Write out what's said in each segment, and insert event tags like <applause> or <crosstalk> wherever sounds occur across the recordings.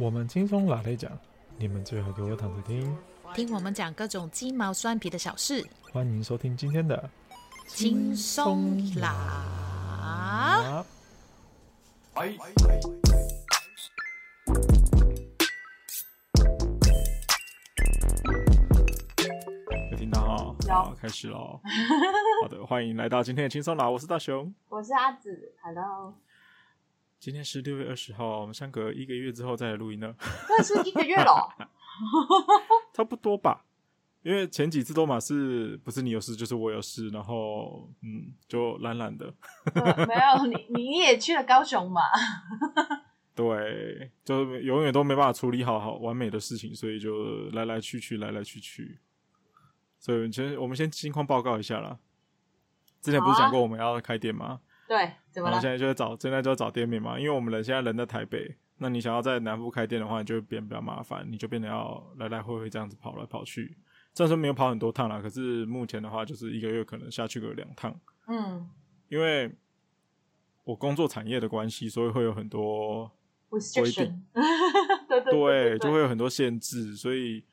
我们轻松拿来讲，你们最好给我躺着听，听我们讲各种鸡毛蒜皮的小事。欢迎收听今天的轻松拿。有听到哈？有好，开始喽。好的，欢迎来到今天的轻松拿，我是大雄，我是阿紫，Hello。今天是六月二十号，我们相隔一个月之后再来录音呢。那是一个月了，<laughs> 差不多吧。因为前几次都嘛是不是你有事就是我有事，然后嗯，就懒懒的。呃、没有你，你也去了高雄嘛？<laughs> 对，就永远都没办法处理好好完美的事情，所以就来来去去，来来去去。所以先我们先近况报告一下啦。之前不是讲过我们要开店吗？对，怎么了？现在就在找，现在就在找店面嘛。因为我们人现在人在台北，那你想要在南部开店的话，你就变比较麻烦，你就变得要来来回回这样子跑来跑去。虽然说没有跑很多趟啦，可是目前的话，就是一个月可能下去个两趟。嗯，因为我工作产业的关系，所以会有很多规定，<laughs> 对对对，对，就会有很多限制，所以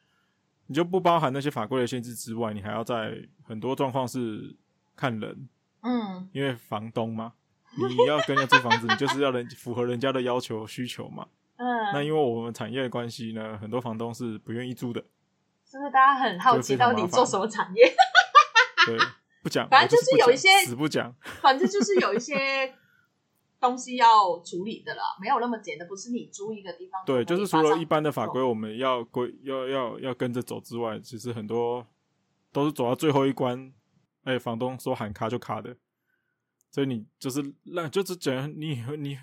你就不包含那些法规的限制之外，你还要在很多状况是看人。嗯，因为房东嘛，你要跟人家租房子，你就是要人 <laughs> 符合人家的要求需求嘛。嗯，那因为我们产业的关系呢，很多房东是不愿意租的。是不是大家很好奇到底做什么产业？<laughs> 对，不讲，反正就是有一些死不讲，反正就是有一些东西要处理的啦，没有那么简单，不是你租一个地方。对，就是除了一般的法规我们要规要要要跟着走之外，其实很多都是走到最后一关。哎、欸，房东说喊卡就卡的，所以你就是让，就是整你你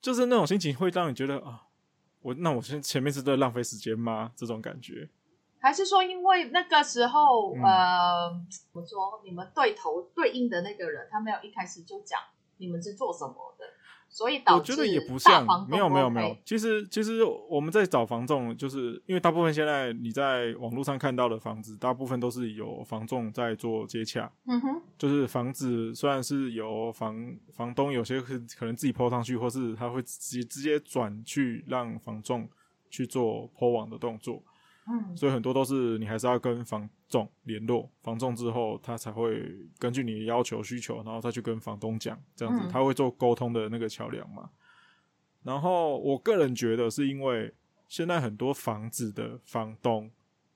就是那种心情，会让你觉得啊，我那我先前面是在浪费时间吗？这种感觉，还是说因为那个时候、嗯、呃，怎么说你们对头对应的那个人，他没有一开始就讲你们是做什么的？所以导致我觉得也不像，没有没有没有。其实其实我们在找房仲，就是因为大部分现在你在网络上看到的房子，大部分都是有房仲在做接洽。嗯哼，就是房子虽然是由房房东有些可能自己 po 上去，或是他会直接直接转去让房仲去做 po 网的动作。嗯，所以很多都是你还是要跟房仲联络，房仲之后他才会根据你的要求需求，然后再去跟房东讲，这样子他会做沟通的那个桥梁嘛。然后我个人觉得是因为现在很多房子的房东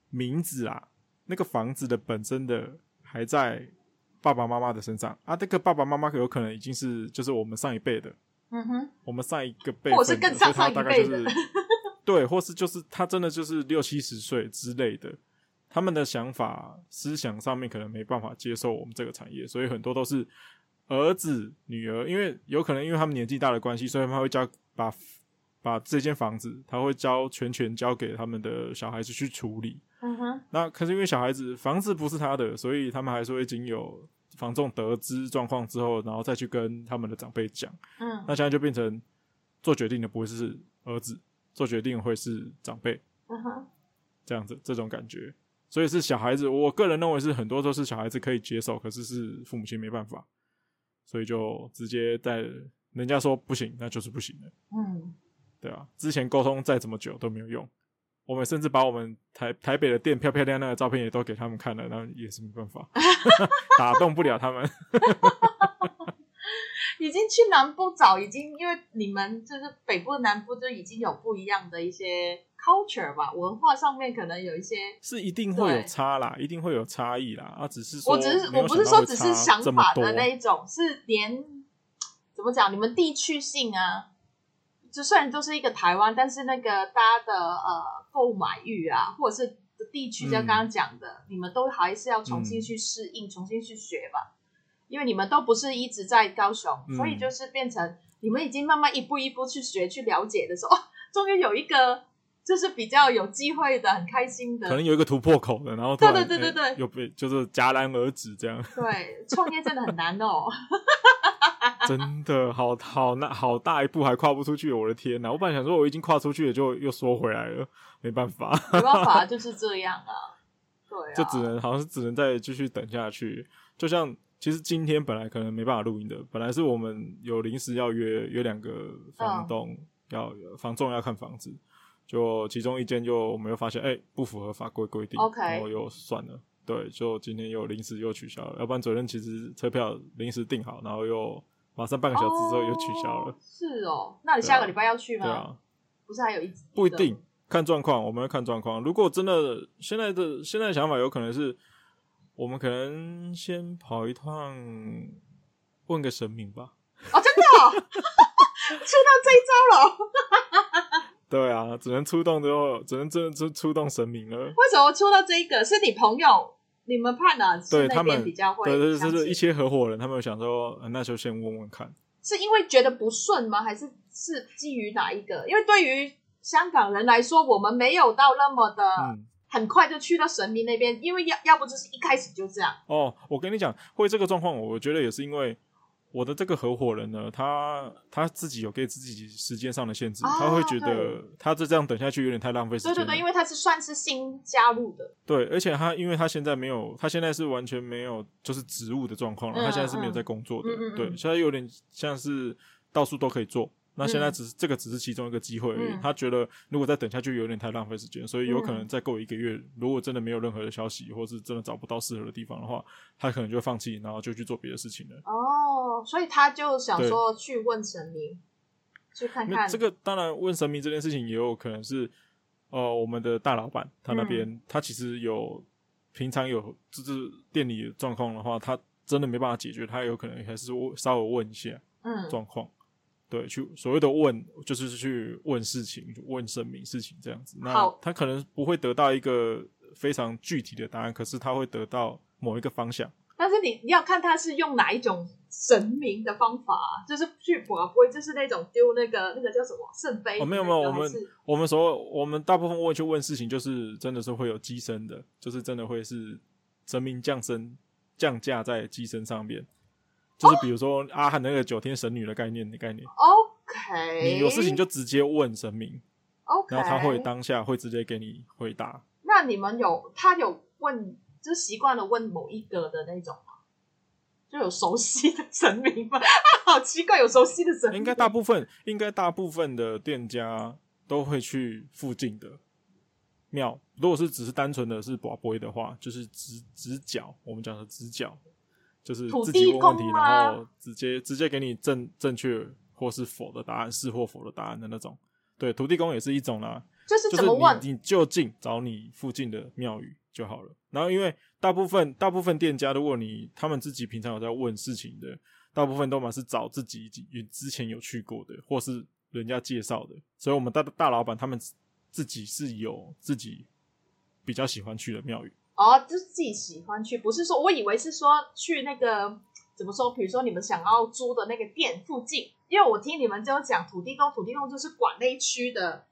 名字啊，那个房子的本身的还在爸爸妈妈的身上啊，这个爸爸妈妈有可能已经是就是我们上一辈的，嗯哼，我们上一个辈，或是更上上一辈的。对，或是就是他真的就是六七十岁之类的，他们的想法、思想上面可能没办法接受我们这个产业，所以很多都是儿子、女儿，因为有可能因为他们年纪大的关系，所以他们会交把把这间房子，他会交全权交给他们的小孩子去处理。嗯哼。那可是因为小孩子房子不是他的，所以他们还是会经有房仲得知状况之后，然后再去跟他们的长辈讲。嗯。那现在就变成做决定的不会是儿子。做决定会是长辈，uh. 这样子这种感觉，所以是小孩子。我个人认为是很多都是小孩子可以接受，可是是父母亲没办法，所以就直接在人家说不行，那就是不行的。嗯，对啊，之前沟通再怎么久都没有用，我们甚至把我们台台北的店漂漂亮亮的照片也都给他们看了，那也是没办法，<laughs> 打动不了他们。已经去南部找，已经因为你们就是北部、南部就已经有不一样的一些 culture 吧，文化上面可能有一些是一定会有差啦，一定会有差异啦。啊，只是说我只是我不是说只是想法的那一种，是连怎么讲，你们地区性啊，就虽然都是一个台湾，但是那个大家的呃购买欲啊，或者是地区，像刚刚讲的，嗯、你们都还是要重新去适应，嗯、重新去学吧。因为你们都不是一直在高雄，嗯、所以就是变成你们已经慢慢一步一步去学、去了解的时候，哦，终于有一个就是比较有机会的、很开心的，可能有一个突破口的，然后对对对对对，有被就是戛然而止这样。对，创业真的很难哦，<laughs> 真的好好那好大一步还跨不出去，我的天哪！我本来想说我已经跨出去了，就又缩回来了，没办法，没办法，就是这样啊。对啊，<laughs> 就只能好像是只能再继续等下去，就像。其实今天本来可能没办法录音的，本来是我们有临时要约约两个房东，嗯、要房仲要看房子，就其中一间就我们又发现，哎、欸，不符合法规规定，OK，然后又算了。对，就今天又临时又取消了，要不然昨天其实车票临时订好，然后又马上半个小时之后又取消了。哦是哦，那你下个礼拜要去吗？对啊，不是还有一不一定，看状况，我们要看状况。如果真的现在的现在的想法有可能是，我们可能先跑一趟，问个神明吧。哦，真的哦，<laughs> 出到这一招了。<laughs> 对啊，只能出动之后，只能真的出出动神明了。为什么出到这一个？是你朋友、你们判的？对他们比较会，对对，就是一些合伙人，他们想说，那就先问问看。是因为觉得不顺吗？还是是基于哪一个？因为对于香港人来说，我们没有到那么的很快就去到神明那边，因为要要不就是一开始就这样。哦，我跟你讲，会这个状况，我觉得也是因为。我的这个合伙人呢，他他自己有给自己时间上的限制，啊、他会觉得他这这样等下去有点太浪费时间。对对对，因为他是算是新加入的。对，而且他因为他现在没有，他现在是完全没有就是职务的状况了，嗯、他现在是没有在工作的。嗯嗯嗯对，现在有点像是到处都可以做。那现在只是、嗯、这个只是其中一个机会而已。嗯、他觉得如果再等下去有点太浪费时间，所以有可能再过一个月，嗯、如果真的没有任何的消息，或是真的找不到适合的地方的话，他可能就放弃，然后就去做别的事情了。哦，所以他就想说去问神明，去看看。这个当然问神明这件事情也有可能是，呃，我们的大老板他那边、嗯、他其实有平常有就是店里的状况的话，他真的没办法解决，他有可能还是稍微问一下嗯状况。对，去所谓的问，就是去问事情，问神明事情这样子。那他可能不会得到一个非常具体的答案，可是他会得到某一个方向。但是你你要看他是用哪一种神明的方法，就是去不会就是那种丢那个那个叫什么圣杯？哦，没有没有，我们我们所我们大部分问去问事情，就是真的是会有机身的，就是真的会是神明降生降价在机身上面。就是比如说阿汉那个九天神女的概念的概念，OK，你有事情就直接问神明，OK，然后他会当下会直接给你回答。那你们有他有问，就习惯了问某一个的那种吗？就有熟悉的神明吗？<laughs> 好奇怪，有熟悉的神明。应该大部分，应该大部分的店家都会去附近的庙。如果是只是单纯的是博杯的话，就是直直角，我们讲的直角。就是自己问问题，然后直接直接给你正正确或是否的答案，是或否的答案的那种。对，土地公也是一种啦。就是怎么问？你，你就近找你附近的庙宇就好了。然后，因为大部分大部分店家，如果你他们自己平常有在问事情的，大部分都嘛是找自己之前有去过的，或是人家介绍的。所以，我们大大老板他们自己是有自己比较喜欢去的庙宇。哦，就是自己喜欢去，不是说，我以为是说去那个怎么说？比如说你们想要租的那个店附近，因为我听你们就讲土地公，土地公就是管那一区的。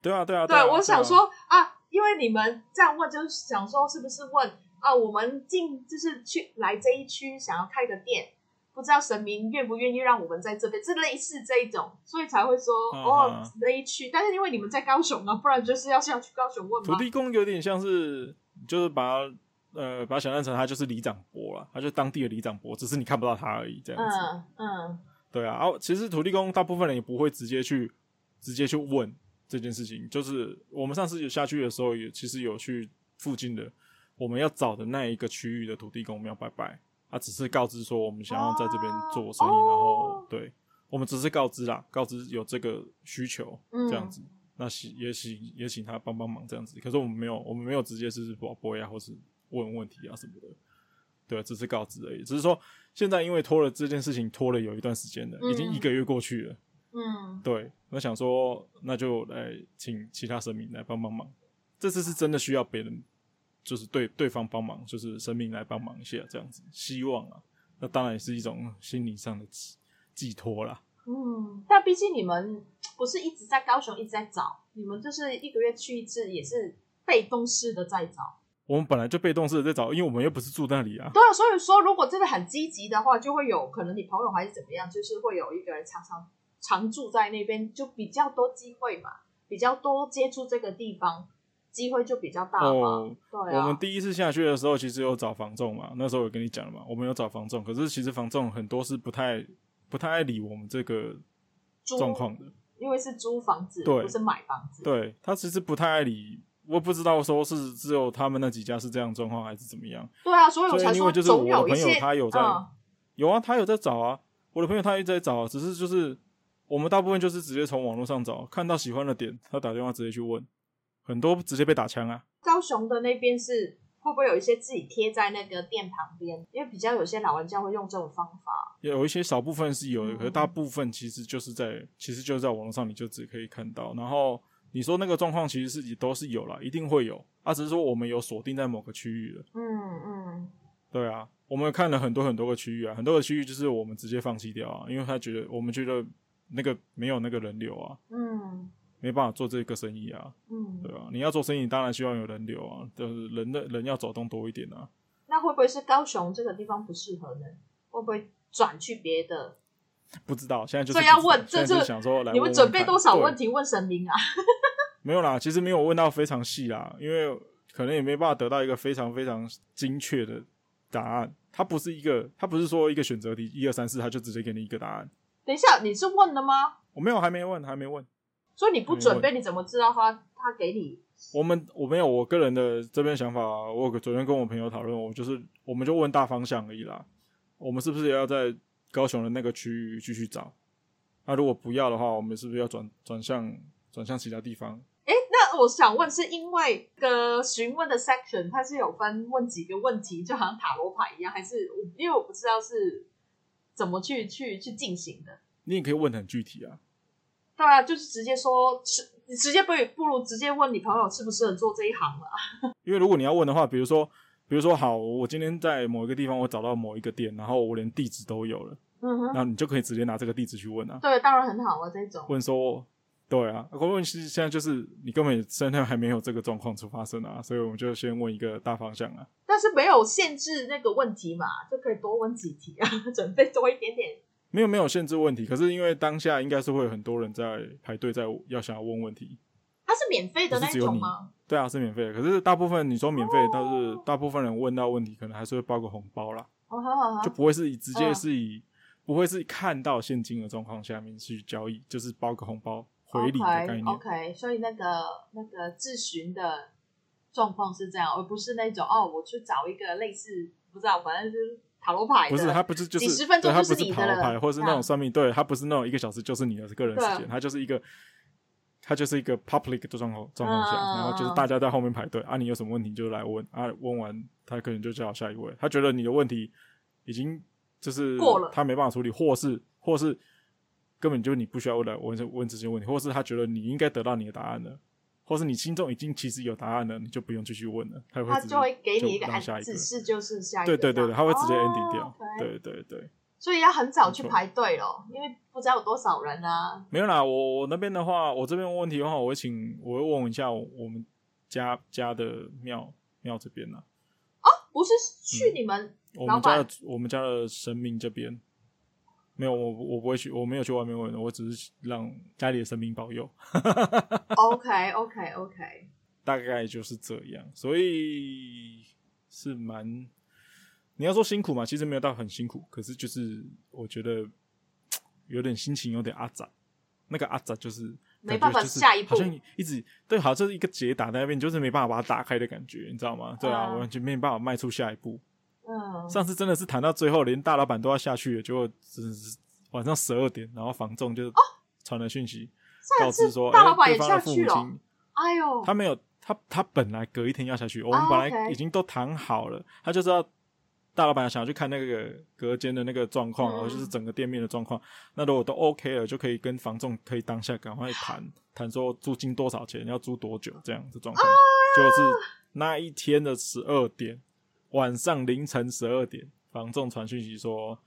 对啊，对啊，对，啊、我想说啊，啊，因为你们这样问，就是想说是不是问啊？我们进就是去来这一区想要开个店，不知道神明愿不愿意让我们在这边，是类似这一种，所以才会说、嗯、哦那一区。但是因为你们在高雄啊，不然就是要下去高雄问吗？土地公有点像是。就是把他呃，把他想象成他就是里长伯了，他就是当地的里长伯，只是你看不到他而已，这样子。嗯嗯，对啊。然后其实土地公大部分人也不会直接去直接去问这件事情。就是我们上次有下去的时候，也其实有去附近的我们要找的那一个区域的土地公庙拜拜。他只是告知说我们想要在这边做生意，哦、然后对我们只是告知啦，告知有这个需求这样子。嗯那请也请也请他帮帮忙这样子，可是我们没有，我们没有直接是博杯啊，或是问问题啊什么的，对，只是告知而已。只是说现在因为拖了这件事情拖了有一段时间了，嗯、已经一个月过去了。嗯，对，我想说那就来请其他神明来帮帮忙。这次是真的需要别人，就是对对方帮忙，就是神明来帮忙一下这样子。希望啊，那当然也是一种心理上的寄寄托啦。嗯，但毕竟你们不是一直在高雄一直在找，你们就是一个月去一次，也是被动式的在找。我们本来就被动式的在找，因为我们又不是住那里啊。对啊，所以说如果真的很积极的话，就会有可能你朋友还是怎么样，就是会有一个人常常常住在那边，就比较多机会嘛，比较多接触这个地方，机会就比较大嘛。哦，对啊。我们第一次下去的时候，其实有找房仲嘛，那时候我跟你讲了嘛，我们有找房仲，可是其实房仲很多是不太。不太爱理我们这个状况的，因为是租房子，对不是买房子。对，他其实不太爱理，我不知道说是只有他们那几家是这样状况，还是怎么样。对啊，所以我才说就是我的朋友他有在，嗯、有啊，他有在找啊。我的朋友他一直在找啊，只是就是我们大部分就是直接从网络上找，看到喜欢的点，他打电话直接去问，很多直接被打枪啊。高雄的那边是。会不会有一些自己贴在那个店旁边？因为比较有些老人家会用这种方法。有一些少部分是有的，可是大部分其实就是在，嗯、其实就是在网络上，你就只可以看到。然后你说那个状况，其实是都是有了，一定会有。啊，只是说我们有锁定在某个区域了。嗯嗯。对啊，我们看了很多很多个区域啊，很多个区域就是我们直接放弃掉啊，因为他觉得我们觉得那个没有那个人流啊。嗯。没办法做这个生意啊，嗯，对啊，你要做生意，当然希望有人流啊，就是人的人要走动多一点啊。那会不会是高雄这个地方不适合呢？会不会转去别的？不知道，现在就是所以要问，这就想说来你们准备多少问题问神明啊？<laughs> 没有啦，其实没有问到非常细啦，因为可能也没办法得到一个非常非常精确的答案。它不是一个，它不是说一个选择题，一二三四，它就直接给你一个答案。等一下，你是问的吗？我没有，还没问，还没问。所以你不准备，你怎么知道他他给你？我们我没有我个人的这边想法，我昨天跟我朋友讨论，我就是我们就问大方向而已啦。我们是不是也要在高雄的那个区域继续找？那如果不要的话，我们是不是要转转向转向其他地方？诶，那我想问，是因为个询问的 section 它是有分问几个问题，就好像塔罗牌一样，还是因为我不知道是怎么去去去进行的？你也可以问很具体啊。对啊，就是直接说，是你直接不不如直接问你朋友适不适合做这一行了。<laughs> 因为如果你要问的话，比如说，比如说，好，我今天在某一个地方，我找到某一个店，然后我连地址都有了，嗯哼，那你就可以直接拿这个地址去问啊。对，当然很好啊，这种问说，对啊，可问题是现在就是你根本现在还没有这个状况出发生啊，所以我们就先问一个大方向啊。但是没有限制那个问题嘛，就可以多问几题啊，<laughs> 准备多一点点。没有没有限制问题，可是因为当下应该是会有很多人在排队，在要想要问问题。它是免费的那种吗？对啊，是免费的。可是大部分你说免费，但是大部分人问到问题，可能还是会包个红包啦。哦，好好好，就不会是以直接是以不会是看到现金的状况下面去交易，就是包个红包回礼的概念。OK，所以那个那个咨询的状况是这样，而不是那种哦，我去找一个类似不知道，反正就是。塔罗牌不是，他不是就是，几十分钟就是你的，他不是塔罗牌，或者是那种算命，对，他不是那种一个小时就是你的个人时间，他就是一个，他就是一个 public 的状况状况下，然后就是大家在后面排队啊，你有什么问题就来问啊，问完他可能就叫下一位，他觉得你的问题已经就是过了，他没办法处理，或是或是根本就你不需要问来问问这些问题，或是他觉得你应该得到你的答案了。或是你心中已经其实有答案了，你就不用继续问了，他会他就会给你一个指示，就是下一个。对对对对，他会直接 ending 掉。Oh, okay. 对对对。所以要很早去排队哦，因为不知道有多少人啊。没有啦，我我那边的话，我这边问问题的话，我会请，我会问一下我们家家的庙庙这边呢。哦，不是去你们、嗯、我们家的我们家的神明这边。没有，我我不会去，我没有去外面问，我只是让家里的神明保佑。OK OK OK，大概就是这样，所以是蛮，你要说辛苦嘛，其实没有到很辛苦，可是就是我觉得有点心情有点阿杂，那个阿杂就是没办法下一步，好像一直对，好像就是一个结打在那边，就是没办法把它打开的感觉，你知道吗？对啊，完全没办法迈出下一步。嗯，上次真的是谈到最后，连大老板都要下去了，结果只是晚上十二点，然后房仲就传了讯息，告知说，大老板也下去了。哎呦，他没有，他他本来隔一天要下去，我们本来已经都谈好了，他就知道大老板想要去看那个隔间的那个状况，然后就是整个店面的状况。那如果都 OK 了，就可以跟房仲可以当下赶快谈谈说租金多少钱，要租多久这样的状况。就是那一天的十二点。晚上凌晨十二点，房仲传讯息说，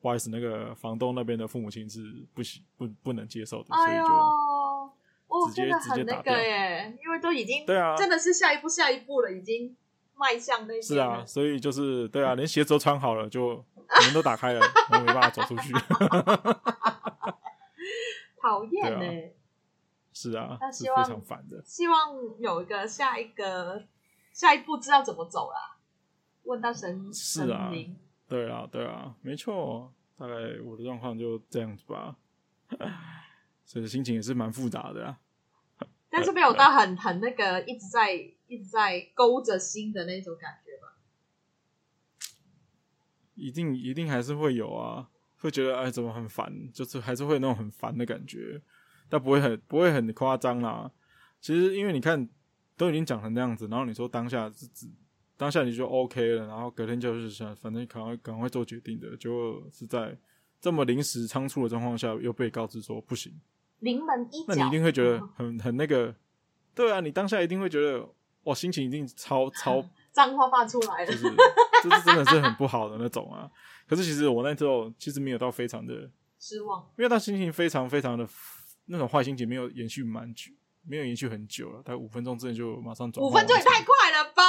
不好意思，那个房东那边的父母亲是不行不不能接受的，所以就直接直接打掉。耶，因为都已经对啊，真的是下一步下一步了，已经迈向那些是啊，所以就是对啊，连鞋子都穿好了，就门都打开了，<laughs> 我没办法走出去，<laughs> 讨厌呢，是啊，是非常烦的，希望有一个下一个下一步知道怎么走啦。问到神是啊，对啊，对啊，没错，大概我的状况就这样子吧。<laughs> 所以心情也是蛮复杂的啊。但是没有到很很那个一直在一直在勾着心的那种感觉吧？一定一定还是会有啊，会觉得哎怎么很烦，就是还是会有那种很烦的感觉，但不会很不会很夸张啦。其实因为你看都已经讲成那样子，然后你说当下是指当下你就 OK 了，然后隔天就是想反正赶快赶快做决定的，就是在这么临时仓促的状况下又被告知说不行。临门一脚，那你一定会觉得很 <laughs> 很那个，对啊，你当下一定会觉得哇，心情一定超超 <laughs> 脏话发出来了，就是就是真的是很不好的那种啊。<laughs> 可是其实我那时候其实没有到非常的失望，因为他心情非常非常的那种坏心情没有延续蛮久，没有延续很久了，大概五分钟之内就马上转。五分钟也太快了吧！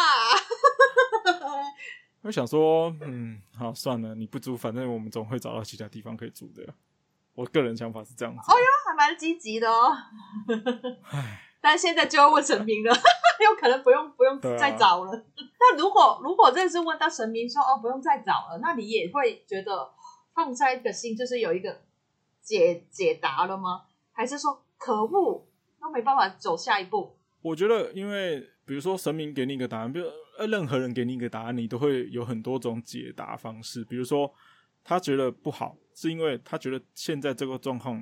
我想说，嗯，好算了，你不租，反正我们总会找到其他地方可以租的。我个人想法是这样子。哦哟，还蛮积极的哦。唉，<laughs> 但是现在就要问神明了，有可能不用不用再找了。啊、那如果如果真的是问到神明说哦不用再找了，那你也会觉得放下一个心，就是有一个解解答了吗？还是说可恶，都没办法走下一步？我觉得，因为比如说神明给你一个答案，比如呃任何人给你一个答案，你都会有很多种解答方式。比如说他觉得不好。是因为他觉得现在这个状况，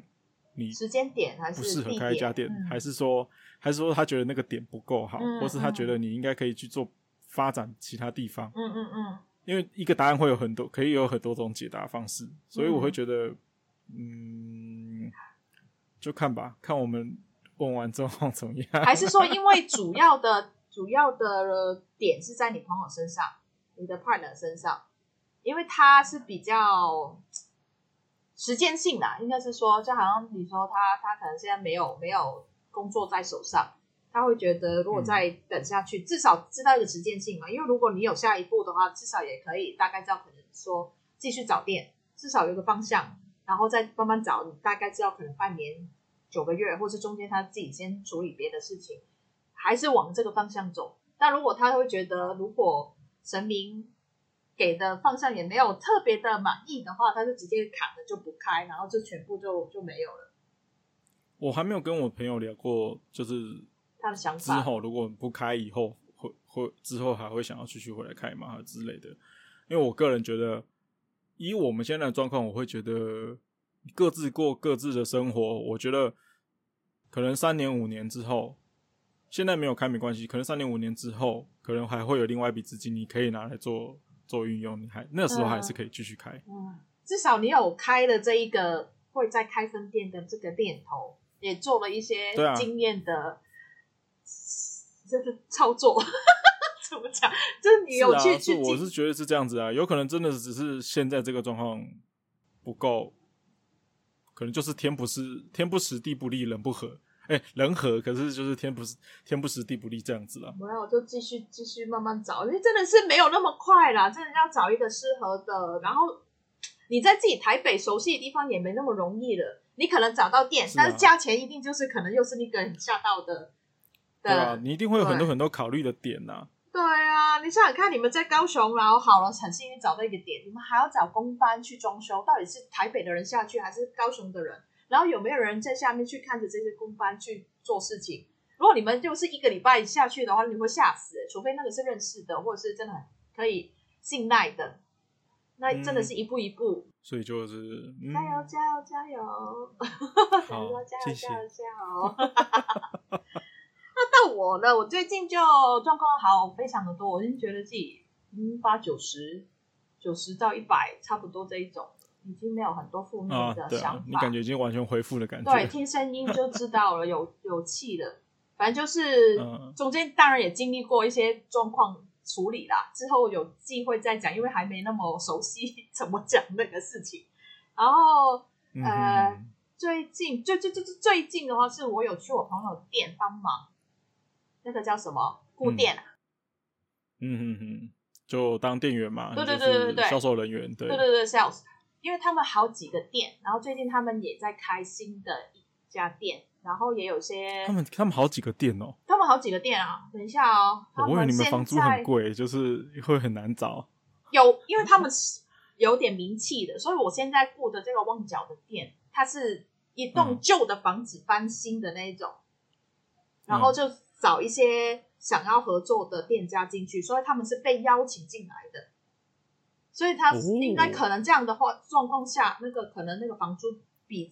你时间点还是不适合开一家店，还是说，还是说他觉得那个点不够好，嗯、或是他觉得你应该可以去做发展其他地方。嗯嗯嗯。因为一个答案会有很多，可以有很多种解答方式，所以我会觉得，嗯，嗯就看吧，看我们问完之后 <laughs> 怎么样。还是说，因为主要的主要的点是在你朋友身上，你的 partner 身上，因为他是比较。时间性的，应该是说，就好像你说他，他可能现在没有没有工作在手上，他会觉得如果再等下去，至少知道一个时间性嘛。因为如果你有下一步的话，至少也可以大概知道，可能说继续找店，至少有个方向，然后再慢慢找，你大概知道可能半年、九个月，或是中间他自己先处理别的事情，还是往这个方向走。但如果他会觉得，如果神明。给的方向也没有特别的满意的话，他就直接砍了就不开，然后就全部就就没有了。我还没有跟我朋友聊过，就是他的想法。之后如果不开，以后会会之后还会想要继续回来开吗？之类的。因为我个人觉得，以我们现在的状况，我会觉得各自过各自的生活。我觉得可能三年五年之后，现在没有开没关系。可能三年五年之后，可能还会有另外一笔资金，你可以拿来做。做运用，你还那时候还是可以继续开嗯。嗯，至少你有开了这一个会在开分店的这个念头，也做了一些经验的这个操作。啊、<laughs> 怎么讲？就是你有去、啊、去，我是觉得是这样子啊，有可能真的只是现在这个状况不够，可能就是天不是天不时地不利人不和。哎、欸，人和可是就是天不是天不时地不利这样子了。没有，就继续继续慢慢找，因为真的是没有那么快啦，真的要找一个适合的。然后你在自己台北熟悉的地方也没那么容易了。你可能找到店，是啊、但是价钱一定就是可能又是那个很吓到的。对啊，你一定会有很多很多考虑的点呐、啊。对啊，你想想看，你们在高雄，然后好了，很幸运找到一个点，你们还要找工班去装修，到底是台北的人下去，还是高雄的人？然后有没有人在下面去看着这些工班去做事情？如果你们就是一个礼拜下去的话，你会吓死，除非那个是认识的，或者是真的很可以信赖的，那真的是一步一步。嗯、所以就是、嗯、加油，加油，加油！好，加油，加油，加油！那到我呢？我最近就状况好非常的多，我已经觉得自己嗯八九十九十到一百差不多这一种。已经没有很多负面的想法，啊啊，你感觉已经完全恢复的感觉。对，听声音就知道了，<laughs> 有有气的。反正就是中间当然也经历过一些状况处理啦，之后有机会再讲，因为还没那么熟悉怎么讲那个事情。然后、嗯、呃，最近最最最最近的话，是我有去我朋友店帮忙，那个叫什么顾店啊？嗯嗯嗯，就当店员嘛，对对对对对，销售人员，对对对对，sales。因为他们好几个店，然后最近他们也在开新的一家店，然后也有些他们他们好几个店哦，他们好几个店啊。等一下哦，我以为你们房租很贵，就是会很难找。有，因为他们是有点名气的，所以我现在雇的这个旺角的店，它是一栋旧的房子翻新的那一种，然后就找一些想要合作的店家进去，所以他们是被邀请进来的。所以他应该可能这样的话状况下，那个可能那个房租比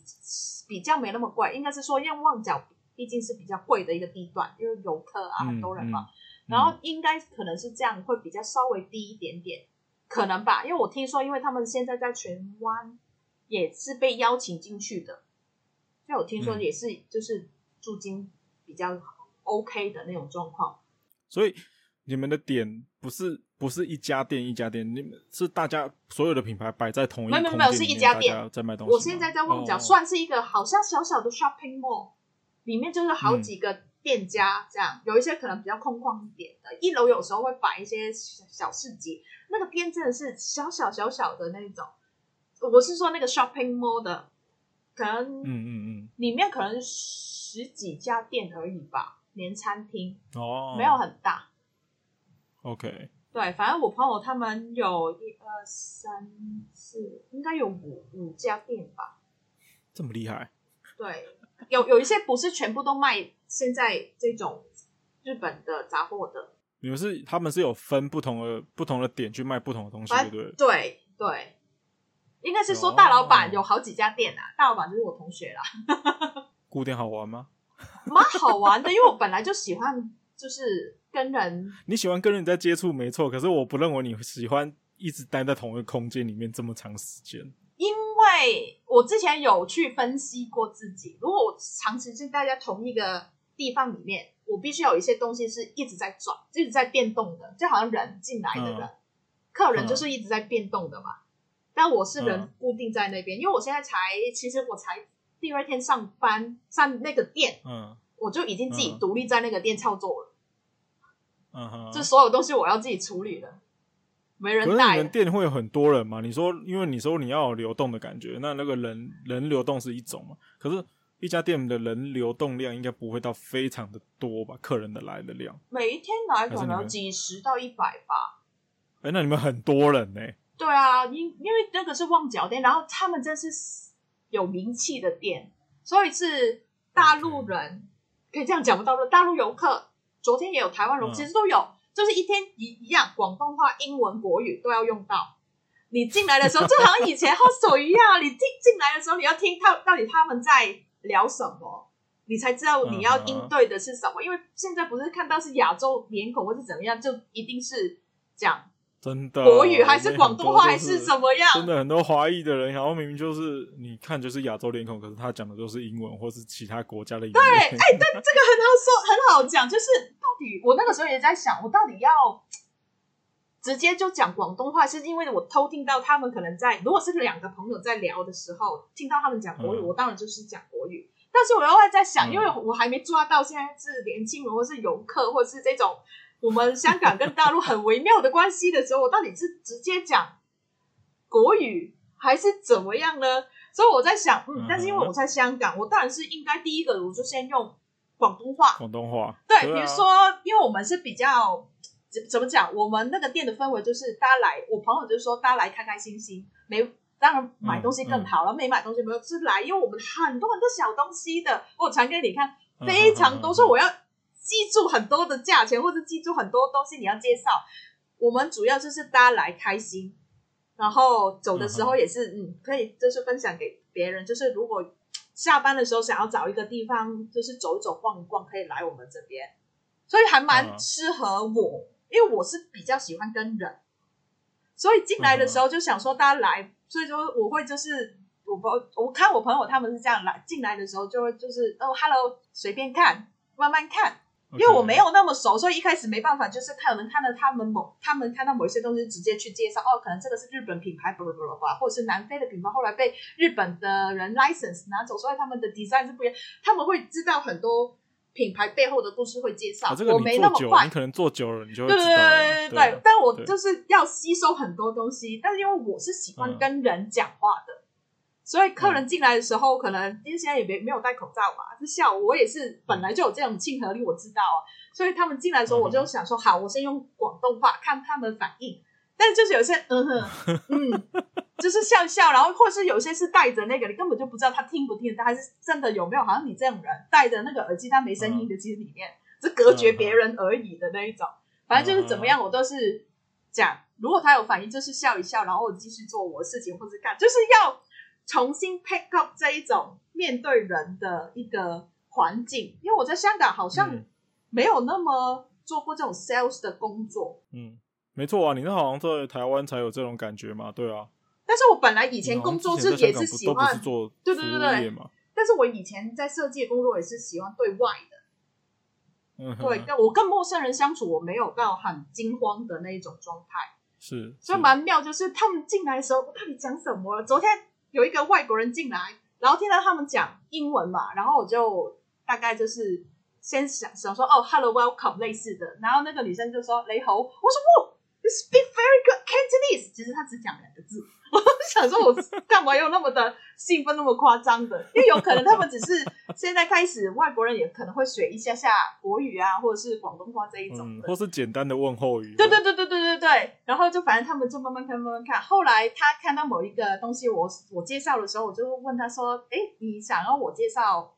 比较没那么贵，应该是说因为旺角毕竟是比较贵的一个地段，因为游客啊很多人嘛，然后应该可能是这样会比较稍微低一点点，可能吧，因为我听说，因为他们现在在荃湾也是被邀请进去的。就我听说也是，就是租金比较 OK 的那种状况。所以你们的点不是不是一家店一家店，你们是大家所有的品牌摆在同一个空间里面，没有没有，是一家店在卖东西。我现在在旺角，算是一个好像小小的 shopping mall，里面就是好几个店家这样，嗯、有一些可能比较空旷一点的，一楼有时候会摆一些小市集，那个店真的是小小小小的那种。我是说那个 shopping mall 的。可能，嗯嗯嗯，里面可能十几家店而已吧，连餐厅哦，没有很大。OK，对，反正我朋友他们有一二三四，应该有五五家店吧。这么厉害？对，有有一些不是全部都卖现在这种日本的杂货的。你们是他们是有分不同的不同的点去卖不同的东西，对不对？对对。应该是说大老板有好几家店啊，大老板就是我同学啦。<laughs> 固店好玩吗？蛮好玩的，因为我本来就喜欢，就是跟人。你喜欢跟人在接触，没错。可是我不认为你喜欢一直待在同一个空间里面这么长时间。因为我之前有去分析过自己，如果我长时间待在同一个地方里面，我必须有一些东西是一直在转、一直在变动的，就好像人进来的人、嗯、客人就是一直在变动的嘛。嗯但我是人固定在那边，嗯、因为我现在才，其实我才第二天上班上那个店，嗯，我就已经自己独立在那个店操作了，嗯哼，这所有东西我要自己处理的，没人带。可是你们店会有很多人吗？你说，因为你说你要有流动的感觉，那那个人人流动是一种嘛？可是，一家店的人流动量应该不会到非常的多吧？客人的来的量，每一天来可能几十到一百吧。哎、欸，那你们很多人呢、欸？对啊，因因为那个是旺角店，然后他们真是有名气的店，所以是大陆人可以这样讲不到的。大陆游客昨天也有台湾人，其实都有，就是一天一一样，广东话、英文、国语都要用到。你进来的时候，就好像以前 hostel 一样，你进进来的时候，你要听他到底他们在聊什么，你才知道你要应对的是什么。因为现在不是看到是亚洲脸孔或是怎么样，就一定是讲。真的国语还是广东话还是怎么样？真的很多华裔的人，然后明明就是你看就是亚洲脸孔，可是他讲的都是英文或是其他国家的语言。对，哎、欸，对，这个很好说，很好讲。就是到底我那个时候也在想，我到底要直接就讲广东话，是因为我偷听到他们可能在，如果是两个朋友在聊的时候，听到他们讲国语，嗯、我当然就是讲国语。但是我又会在想，因为我还没抓到现在是年轻人或是游客或是这种。我们香港跟大陆很微妙的关系的时候，我到底是直接讲国语还是怎么样呢？所以我在想，嗯，但是因为我在香港，我当然是应该第一个，我就先用广东话。广东话，对，比如说，因为我们是比较怎怎么讲，我们那个店的氛围就是大家来，我朋友就是说大家来开开心心，没当然买东西更好了，没买东西没有是来，因为我们很多很多小东西的，我传给你看，非常多，所以我要。记住很多的价钱，或者记住很多东西，你要介绍。我们主要就是大家来开心，然后走的时候也是，嗯，嗯，可以就是分享给别人。就是如果下班的时候想要找一个地方，就是走一走、逛一逛，可以来我们这边。所以还蛮适合我，嗯、因为我是比较喜欢跟人，所以进来的时候就想说大家来，所以说我会就是我朋我看我朋友他们是这样来进来的时候就会就是哦，hello，随便看，慢慢看。因为我没有那么熟，所以一开始没办法，就是看能看到他们某他们看到某一些东西，直接去介绍哦，可能这个是日本品牌，不不不不，或者是南非的品牌，后来被日本的人 license 拿走，所以他们的 design 是不一样，他们会知道很多品牌背后的故事，会介绍。啊这个、我没那么快，你可能做久了，你就会知道。对对对对对，对，但我就是要吸收很多东西，但是因为我是喜欢跟人讲话的。嗯所以客人进来的时候，嗯、可能因为现在也没没有戴口罩嘛，是下午。我也是本来就有这种亲和力，我知道啊。所以他们进来的时候，我就想说，好，我先用广东话看他们反应。但是就是有些 <laughs> 嗯哼嗯就是笑一笑，然后或是有些是戴着那个，你根本就不知道他听不听得到，还是真的有没有？好像你这种人戴着那个耳机，他没声音的，其实里面是隔绝别人而已的那一种。反正就是怎么样，我都是讲，如果他有反应，就是笑一笑，然后我继续做我的事情，或是干，就是要重新 pick up 这一种面对人的一个环境。因为我在香港好像没有那么做过这种 sales 的工作。嗯，没错啊，你那好像在台湾才有这种感觉嘛，对啊。但是我本来以前工作是也是喜欢做对对对对，但是我以前在设计的工作也是喜欢对外的，嗯，对，跟我跟陌生人相处，我没有到很惊慌的那一种状态，是，所以蛮妙，就是他们进来的时候，我到底讲什么了？昨天有一个外国人进来，然后听到他们讲英文嘛，然后我就大概就是先想想说哦，hello welcome 类似的，然后那个女生就说雷猴，我说哇，you speak very good Cantonese，其实他只讲两个字。我想说，我干嘛要那么的兴奋，那么夸张的？因为有可能他们只是现在开始，外国人也可能会学一下下国语啊，或者是广东话这一种、嗯，或是简单的问候语。对对对对对对对。然后就反正他们就慢慢看，慢慢看。后来他看到某一个东西我，我我介绍的时候，我就问他说：“哎，你想要我介绍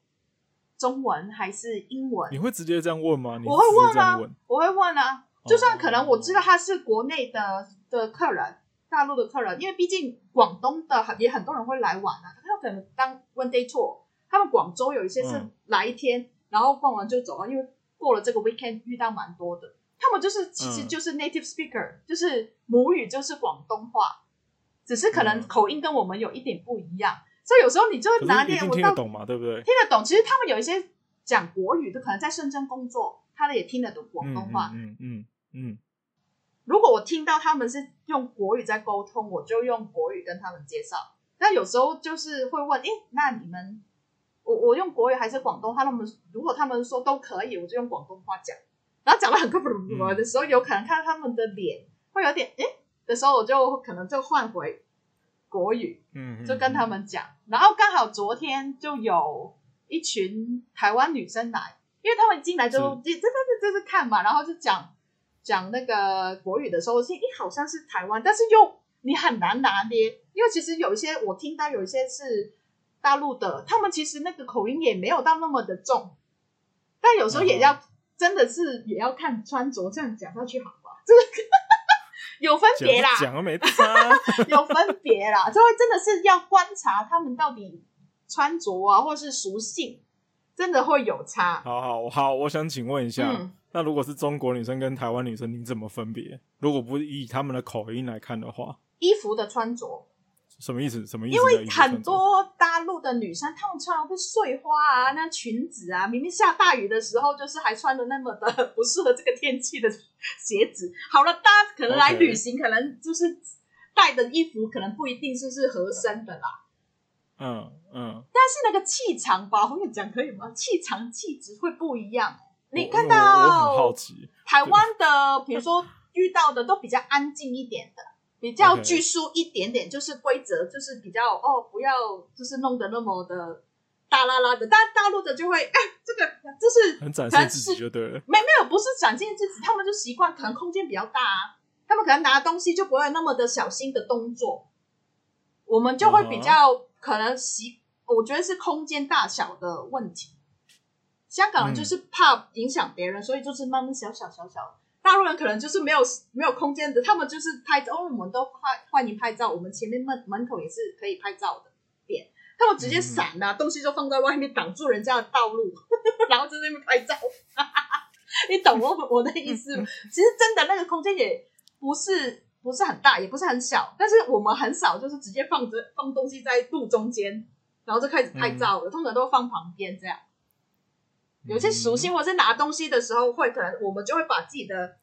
中文还是英文？”你会直接这样问吗？我会问啊，我会问啊。就算可能我知道他是国内的的客人。大陆的客人，因为毕竟广东的也很多人会来玩啊，他有可能当 one day tour。他们广州有一些是来一天，嗯、然后逛完就走了，因为过了这个 weekend 遇到蛮多的。他们就是其实就是 native speaker，、嗯、就是母语就是广东话，只是可能口音跟我们有一点不一样，嗯、所以有时候你就会拿点我听得懂嘛，对不对？听得懂。其实他们有一些讲国语的，可能在深圳工作，他们也听得懂广东话。嗯嗯嗯。如果我听到他们是用国语在沟通，我就用国语跟他们介绍。但有时候就是会问，诶，那你们，我我用国语还是广东话？他们如果他们说都可以，我就用广东话讲。然后讲的很不不的时候，有可能看到他们的脸会有点诶的时候，我就可能就换回国语，嗯，就跟他们讲。然后刚好昨天就有一群台湾女生来，因为他们进来就这这这这是看嘛，然后就讲。讲那个国语的时候，听，诶，好像是台湾，但是又你很难拿捏，因为其实有一些我听到有一些是大陆的，他们其实那个口音也没有到那么的重，但有时候也要、嗯、真的是也要看穿着，这样讲下去好不好？这个有分别啦，讲了没差，有分别啦，就会真的是要观察他们到底穿着啊，或是属性，真的会有差。好好好，我想请问一下。嗯那如果是中国女生跟台湾女生，你怎么分别？如果不以他们的口音来看的话，衣服的穿着什么意思？什么意思？因为很多大陆的女生，她们穿的是碎花啊，那裙子啊，明明下大雨的时候，就是还穿的那么的不适合这个天气的鞋子。好了，大家可能来旅行.可能就是带的衣服可能不一定是是合身的啦。嗯嗯。但是那个气场吧，后面讲可以吗？气场气质会不一样。你看到台湾的，比如说遇到的都比较安静一点的，比较拘束一点点，就是规则，就是比较哦，不要就是弄得那么的大啦啦的。但大陆的就会，<laughs> 哎，这个就是很展现自己就对了。没没有，不是展现自己，他们就习惯，可能空间比较大啊，他们可能拿东西就不会那么的小心的动作。我们就会比较可能习，我觉得是空间大小的问题。香港人就是怕影响别人，嗯、所以就是慢慢小小小小。大陆人可能就是没有没有空间的，他们就是拍照，哦，我们都欢欢迎拍照，我们前面门门口也是可以拍照的点，他们直接闪了，嗯、东西就放在外面挡住人家的道路，<laughs> 然后在那边拍照。<laughs> 你懂我我的意思吗？<laughs> 其实真的那个空间也不是不是很大，也不是很小，但是我们很少就是直接放着放东西在路中间，然后就开始拍照了，嗯、通常都放旁边这样。有些属性，或者是拿东西的时候，会可能我们就会把自己的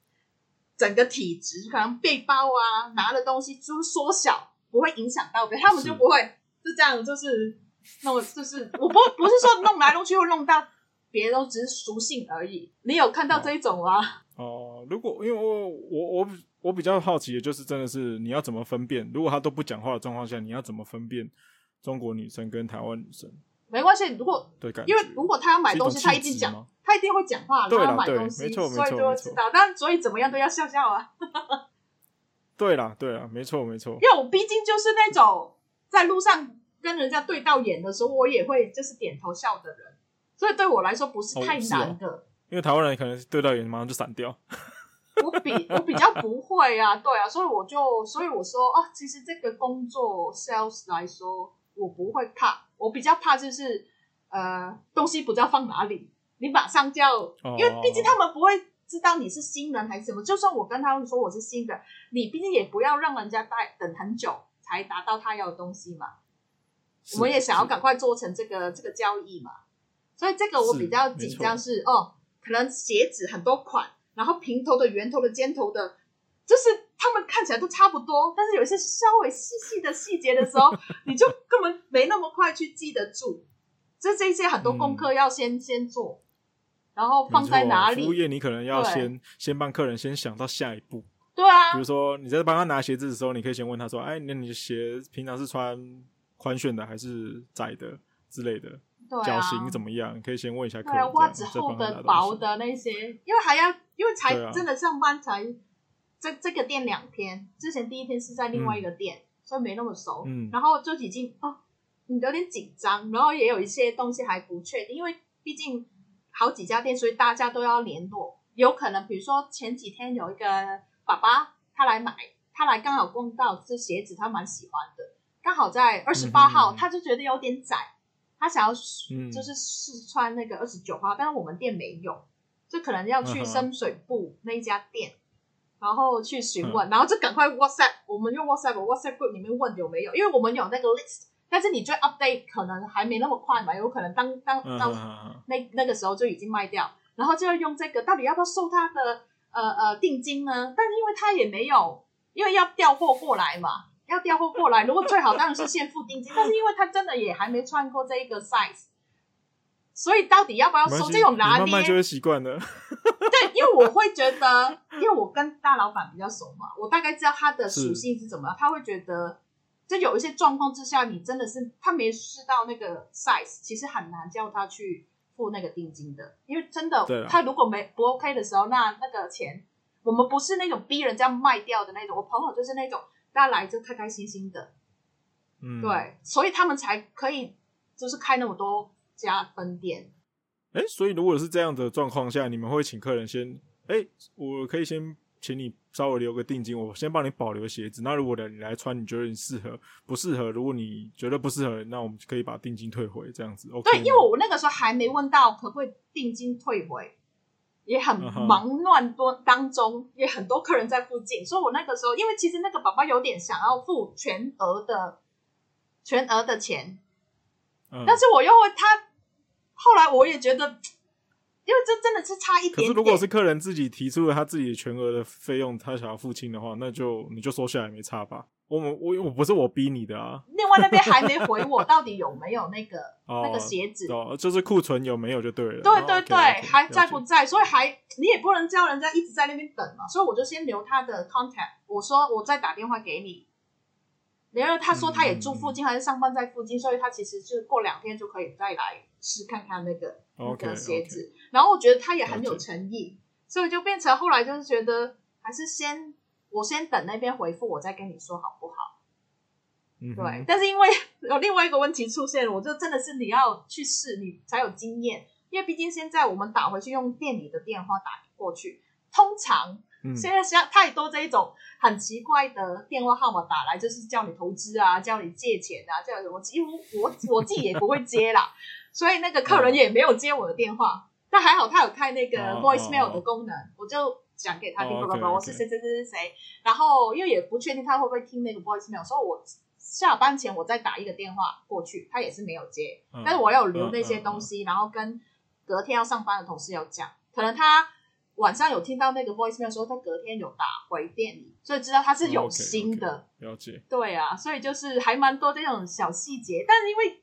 整个体质，可能背包啊拿的东西就缩小，不会影响到别人，他们就不会就这样，就是那么就是我不不是说弄来弄去会弄到别人，都只是属性而已。你有看到这一种吗？哦、呃，如果因为我我我我比较好奇的就是，真的是你要怎么分辨？如果他都不讲话的状况下，你要怎么分辨中国女生跟台湾女生？没关系，如果因为如果他要买东西，他一定讲，他一定会讲话，他要买东西，所以就会知道。但所以怎么样都要笑笑啊。对啦，对啦，没错，没错。因为我毕竟就是那种在路上跟人家对到眼的时候，我也会就是点头笑的人，所以对我来说不是太难的。因为台湾人可能对到眼马上就散掉。我比我比较不会啊，对啊，所以我就所以我说啊，其实这个工作 sales 来说，我不会怕，我比较怕就是呃东西不知道放哪里，你马上就要，哦、因为毕竟他们不会。知道你是新人还是什么？就算我跟他们说我是新的，你毕竟也不要让人家待等很久才达到他要的东西嘛。我们也想要赶快做成这个这个交易嘛。所以这个我比较紧张是，是哦，可能鞋子很多款，然后平头的、圆头的、尖头的，就是他们看起来都差不多，但是有一些稍微细细的细节的时候，<laughs> 你就根本没那么快去记得住。就这些很多功课要先、嗯、先做。然后放在哪里？服务业你可能要先先帮客人先想到下一步。对啊，比如说你在帮他拿鞋子的时候，你可以先问他说：“哎，那你的鞋平常是穿宽楦的还是窄的之类的？对啊、脚型怎么样？”你可以先问一下客人。对，袜子厚的、薄的那些，因为还要，因为才真的上班才这这个店两天，之前第一天是在另外一个店，嗯、所以没那么熟。嗯，然后就已经哦，你有点紧张，然后也有一些东西还不确定，因为毕竟。好几家店，所以大家都要联络。有可能，比如说前几天有一个爸爸，他来买，他来刚好逛到这鞋子，他蛮喜欢的。刚好在二十八号，嗯、他就觉得有点窄，他想要就是试穿那个二十九号，嗯、但是我们店没有，就可能要去深水埗那一家店，然后去询问，嗯、然后就赶快 WhatsApp，我们用 WhatsApp WhatsApp group 里面问有没有，因为我们有那个 list。但是你最 update 可能还没那么快嘛，有可能当当当那那个时候就已经卖掉，然后就要用这个，到底要不要收他的呃呃定金呢？但是因为他也没有，因为要调货过来嘛，要调货过来，如果最好当然是先付定金，但是因为他真的也还没穿过这一个 size，所以到底要不要收这种拿捏？慢慢就会习惯了。<laughs> 对，因为我会觉得，因为我跟大老板比较熟嘛，我大概知道他的属性是怎么样，他会觉得。就有一些状况之下，你真的是他没试到那个 size，其实很难叫他去付那个定金的，因为真的，了他如果没不 OK 的时候，那那个钱，我们不是那种逼人家卖掉的那种，我朋友就是那种大家来就开开心心的，嗯，对，所以他们才可以就是开那么多家分店。哎，所以如果是这样的状况下，你们会请客人先，哎，我可以先。请你稍微留个定金，我先帮你保留鞋子。那如果你来穿，你觉得你适合不适合？如果你觉得不适合，那我们可以把定金退回，这样子。OK。对，因为我那个时候还没问到可不可以定金退回，也很忙乱多当中，uh. 也很多客人在附近，所以我那个时候，因为其实那个宝宝有点想要付全额的全额的钱，uh. 但是我又会他，后来我也觉得。因为这真的是差一点点。可是如果是客人自己提出了他自己全额的费用，他想要付清的话，那就你就说下来没差吧？我我我不是我逼你的啊。另外那边还没回我，到底有没有那个 <laughs> 那个鞋子？哦，就是库存有没有就对了。对对对，还在不在？所以还你也不能叫人家一直在那边等嘛。所以我就先留他的 contact，我说我再打电话给你。然后他说他也住附近，还是上班在附近，所以他其实就过两天就可以再来试看看那个那个鞋子。然后我觉得他也很有诚意，所以就变成后来就是觉得还是先我先等那边回复，我再跟你说好不好？嗯，对。但是因为有另外一个问题出现了，我就真的是你要去试，你才有经验。因为毕竟现在我们打回去用店里的电话打过去，通常。现在像太多这一种很奇怪的电话号码打来，就是叫你投资啊，叫你借钱啊，叫我几乎我我自己也不会接啦，<laughs> 所以那个客人也没有接我的电话。但还好他有开那个 voicemail 的功能，我就讲给他听，不不不，我是谁谁谁谁谁。然后因为也不确定他会不会听那个 voicemail，所以我下班前我再打一个电话过去，他也是没有接。但是我有留那些东西，然后跟隔天要上班的同事有讲，可能他。晚上有听到那个 voicemail 说他隔天有打回店里，所以知道他是有心的。Okay, okay, 了解。对啊，所以就是还蛮多这种小细节。但是因为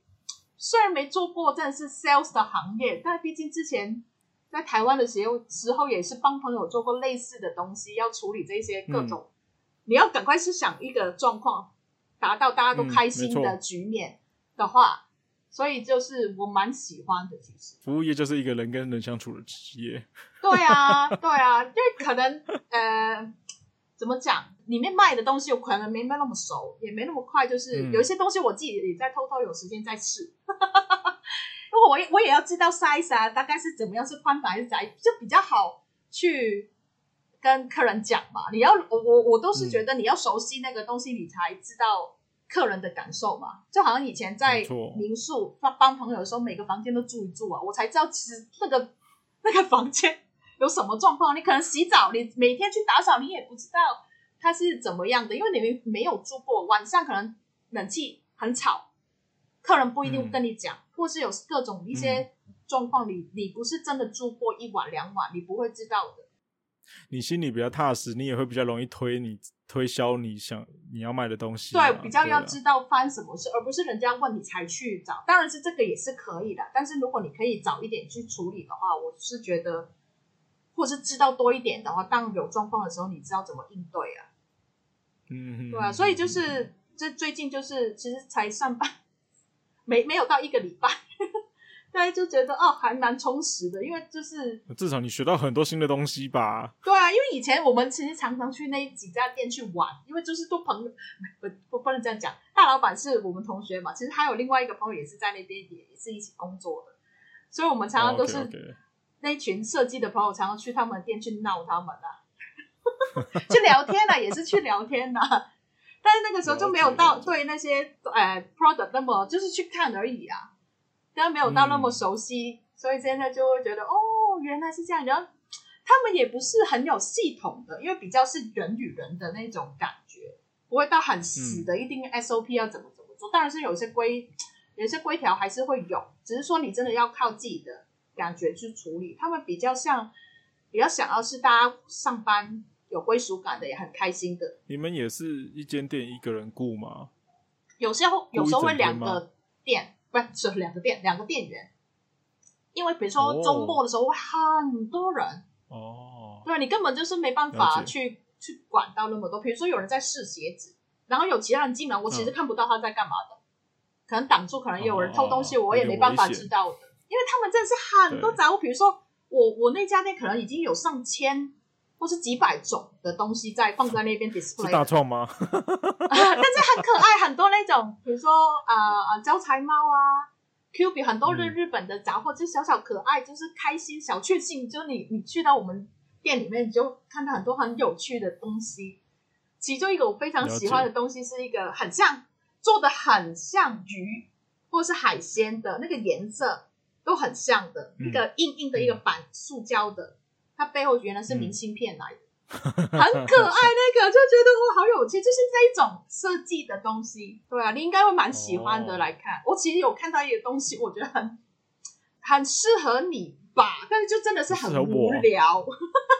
虽然没做过真的是 sales 的行业，但毕竟之前在台湾的时候时候也是帮朋友做过类似的东西，要处理这些各种，嗯、你要赶快去想一个状况，达到大家都开心的局面的话。嗯所以就是我蛮喜欢的，其实服务业就是一个人跟人相处的职业。对啊，对啊，因为可能呃，怎么讲？里面卖的东西有可能没那么熟，也没那么快，就是有一些东西我自己也在偷偷有时间在试。<laughs> 如果我也我也要知道 size 啊，大概是怎么样，是宽版还是窄，就比较好去跟客人讲嘛。你要我我我都是觉得你要熟悉那个东西，你才知道客人的感受嘛。就好像以前在民宿帮帮朋友的时候，每个房间都住一住啊，我才知道其实那个 <laughs> 那个房间有什么状况。你可能洗澡，你每天去打扫，你也不知道。它是怎么样的？因为你们没有住过，晚上可能冷气很吵，客人不一定跟你讲，嗯、或是有各种一些状况，你、嗯、你不是真的住过一晚两晚，你不会知道的。你心里比较踏实，你也会比较容易推你推销你想你要卖的东西。对，比较要知道翻什么事，而不是人家问你才去找。当然是这个也是可以的，但是如果你可以早一点去处理的话，我是觉得，或是知道多一点的话，当有状况的时候，你知道怎么应对啊。嗯，对啊，所以就是这最近就是其实才上班，<laughs> 没没有到一个礼拜，<laughs> 大家就觉得哦还蛮充实的，因为就是至少你学到很多新的东西吧。对啊，因为以前我们其实常常去那几家店去玩，因为就是都朋友，不不不能这样讲，大老板是我们同学嘛，其实还有另外一个朋友也是在那边也也是一起工作的，所以我们常常都是那群设计的朋友常常去他们的店去闹他们啊。<laughs> 去聊天了，也是去聊天的，但是那个时候就没有到对那些呃 product 那么就是去看而已啊，但没有到那么熟悉，嗯、所以现在就会觉得哦，原来是这样。然后他们也不是很有系统的，因为比较是人与人的那种感觉，不会到很死的，一定 SOP 要怎么怎么做。当然是有些规，有些规条还是会有，只是说你真的要靠自己的感觉去处理。他们比较像，比较想要是大家上班。有归属感的，也很开心的。你们也是一间店一个人顾吗？有时候有时候会两个店，不是两个店，两个店员。因为比如说周末的时候会很多人哦，对，你根本就是没办法去去管到那么多。比如说有人在试鞋子，然后有其他人进来，我其实看不到他在干嘛的，嗯、可能挡住，可能有人偷东西，哦、我也没办法知道的。因为他们真的是很多杂物，比如说我我那家店可能已经有上千。或是几百种的东西在放在那边 display，是大创吗？<laughs> 但是很可爱，很多那种，比如说啊啊招财猫啊，Q 比很多日日本的杂货，嗯、就小小可爱，就是开心小确幸。就你你去到我们店里面，你就看到很多很有趣的东西。其中一个我非常喜欢的东西，是一个很像做的很像鱼或是海鲜的那个颜色都很像的、嗯、一个硬硬的一个板，塑胶的。它背后原来是明信片来的，嗯、很可爱，那个就觉得哇，好有趣，就是这一种设计的东西。对啊，你应该会蛮喜欢的。来看，哦、我其实有看到一个东西，我觉得很很适合你吧，但是就真的是很无聊。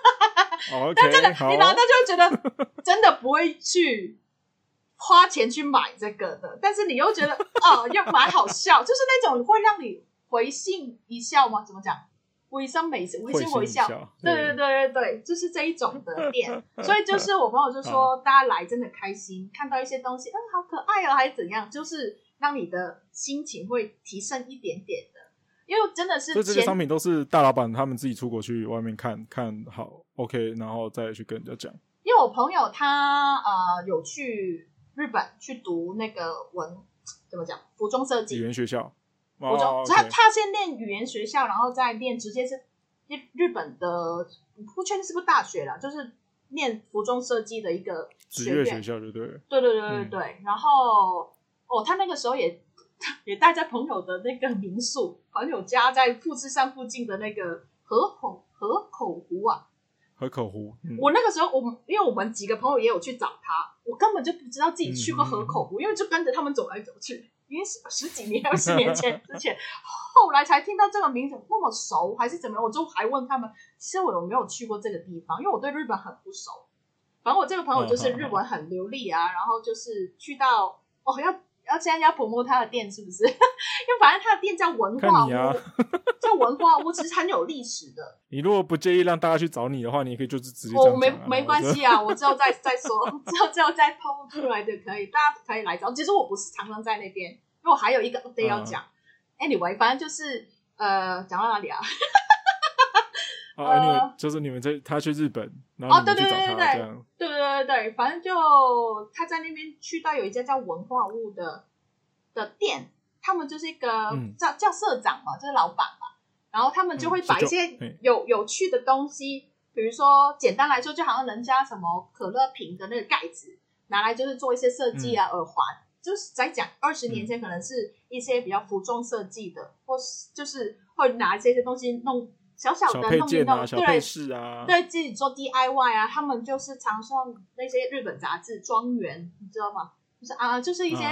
<laughs> 但真的，你拿到就会觉得真的不会去花钱去买这个的，但是你又觉得哦，又蛮好笑，就是那种会让你回信一笑吗？怎么讲？微笑美食，微笑微笑，对对对对对，就是这一种的店，所以就是我朋友就说，大家来真的开心，看到一些东西，嗯，好可爱哦，还是怎样，就是让你的心情会提升一点点的，因为真的是，所以这些商品都是大老板他们自己出国去外面看看好，OK，然后再去跟人家讲。因为我朋友他呃有去日本去读那个文，怎么讲，服装设计语言学校。我就、oh, 他他先念语言学校，然后再念直接是日日本的，不确定是不是大学啦，就是念服装设计的一个学院学校，对对对对对对。嗯、然后哦，他那个时候也也待在朋友的那个民宿，朋友家在富士山附近的那个河口河口湖啊，河口湖。嗯、我那个时候，我们因为我们几个朋友也有去找他，我根本就不知道自己去过河口湖，嗯、因为就跟着他们走来走去。已经十几年、二十年前之前，后来才听到这个名字那么熟，还是怎么样？我就还问他们，其实我有没有去过这个地方？因为我对日本很不熟。反正我这个朋友就是日文很流利啊，然后就是去到哦，要要现在要 promote 他的店是不是？<laughs> 因为反正他的店叫文化屋，啊、叫文化屋，其实很有历史的。<laughs> 你如果不介意让大家去找你的话，你也可以就是直接我没没关系啊，我之后再再说，之后之后再 po 出来就可以，大家可以来找。其实我不是常常在那边。因为我还有一个 update 要讲，Anyway，反正就是呃，讲到哪里啊？就是你们在他去日本，然后你们去找他这样。对对对对，反正就他在那边去到有一家叫文化物的的店，他们就是一个叫叫社长嘛，就是老板嘛，然后他们就会把一些有有趣的东西，比如说简单来说，就好像人家什么可乐瓶的那个盖子拿来就是做一些设计啊，耳环，就是在讲二十年前可能是一些比较服装设计的，或是就是会拿这些东西弄。小小的弄一弄，小配饰啊，对，对自己做 DIY 啊，他们就是常送那些日本杂志《庄园》，你知道吗？就是啊，就是一些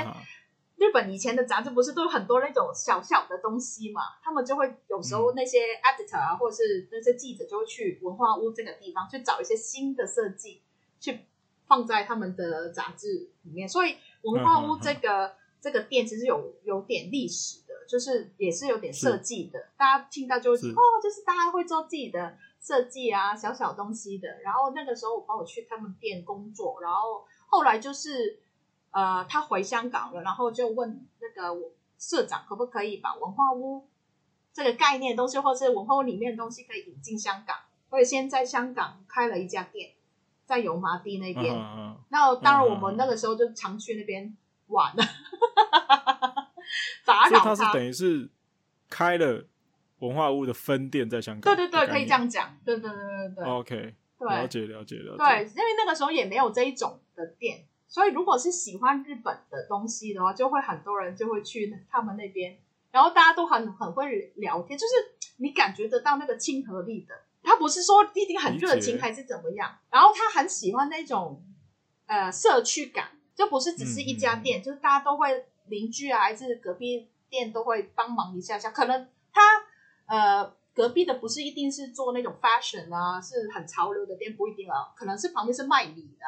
日本以前的杂志，不是都有很多那种小小的东西嘛？他们就会有时候那些 editor 啊，嗯、或者是那些记者就会去文化屋这个地方去找一些新的设计，去放在他们的杂志里面。所以文化屋这个、嗯、这个店其实有有点历史。就是也是有点设计的，大家听到就哦，就是大家会做自己的设计啊，小小东西的。然后那个时候我帮我去他们店工作，然后后来就是呃，他回香港了，然后就问那个社长可不可以把文化屋这个概念东西，或是文化屋里面的东西可以引进香港。所以先在香港开了一家店，在油麻地那边。那、嗯、当然我们那个时候就常去那边玩了。打扰他，所以他是等于是开了文化屋的分店在香港。对对对，可以这样讲。对对对对对。OK，对，了解了解了解。对，因为那个时候也没有这一种的店，所以如果是喜欢日本的东西的话，就会很多人就会去他们那边，然后大家都很很会聊天，就是你感觉得到那个亲和力的。他不是说一定很热情还是怎么样，然后他很喜欢那种呃社区感，就不是只是一家店，嗯嗯就是大家都会。邻居啊，还是隔壁店都会帮忙一下下。可能他呃隔壁的不是一定是做那种 fashion 啊，是很潮流的店，不一定啊。可能是旁边是卖米的，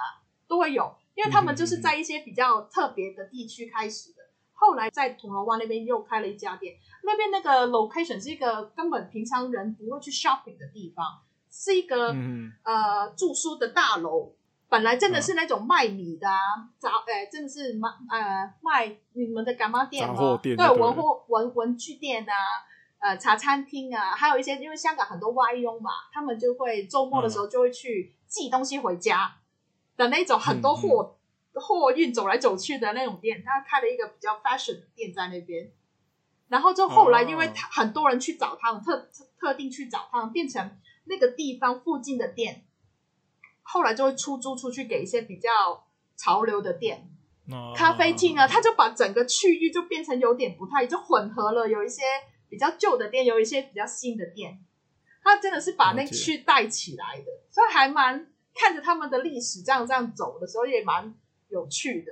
都会有。因为他们就是在一些比较特别的地区开始的。后来在铜锣湾那边又开了一家店，那边那个 location 是一个根本平常人不会去 shopping 的地方，是一个、嗯、呃住宿的大楼。本来真的是那种卖米的啊，杂哎、欸，真的是卖呃卖你们的干妈店啊，对，对文货文文具店啊，呃茶餐厅啊，还有一些因为香港很多外佣嘛，他们就会周末的时候就会去寄东西回家的那种，很多货货运走来走去的那种店，他开了一个比较 fashion 的店在那边，然后就后来因为很多人去找他们，特特定去找他们，变成那个地方附近的店。后来就会出租出去给一些比较潮流的店，咖啡厅啊，它就把整个区域就变成有点不太，就混合了，有一些比较旧的店，有一些比较新的店，他真的是把那区带起来的，所以还蛮看着他们的历史这样这样走的时候也蛮有趣的。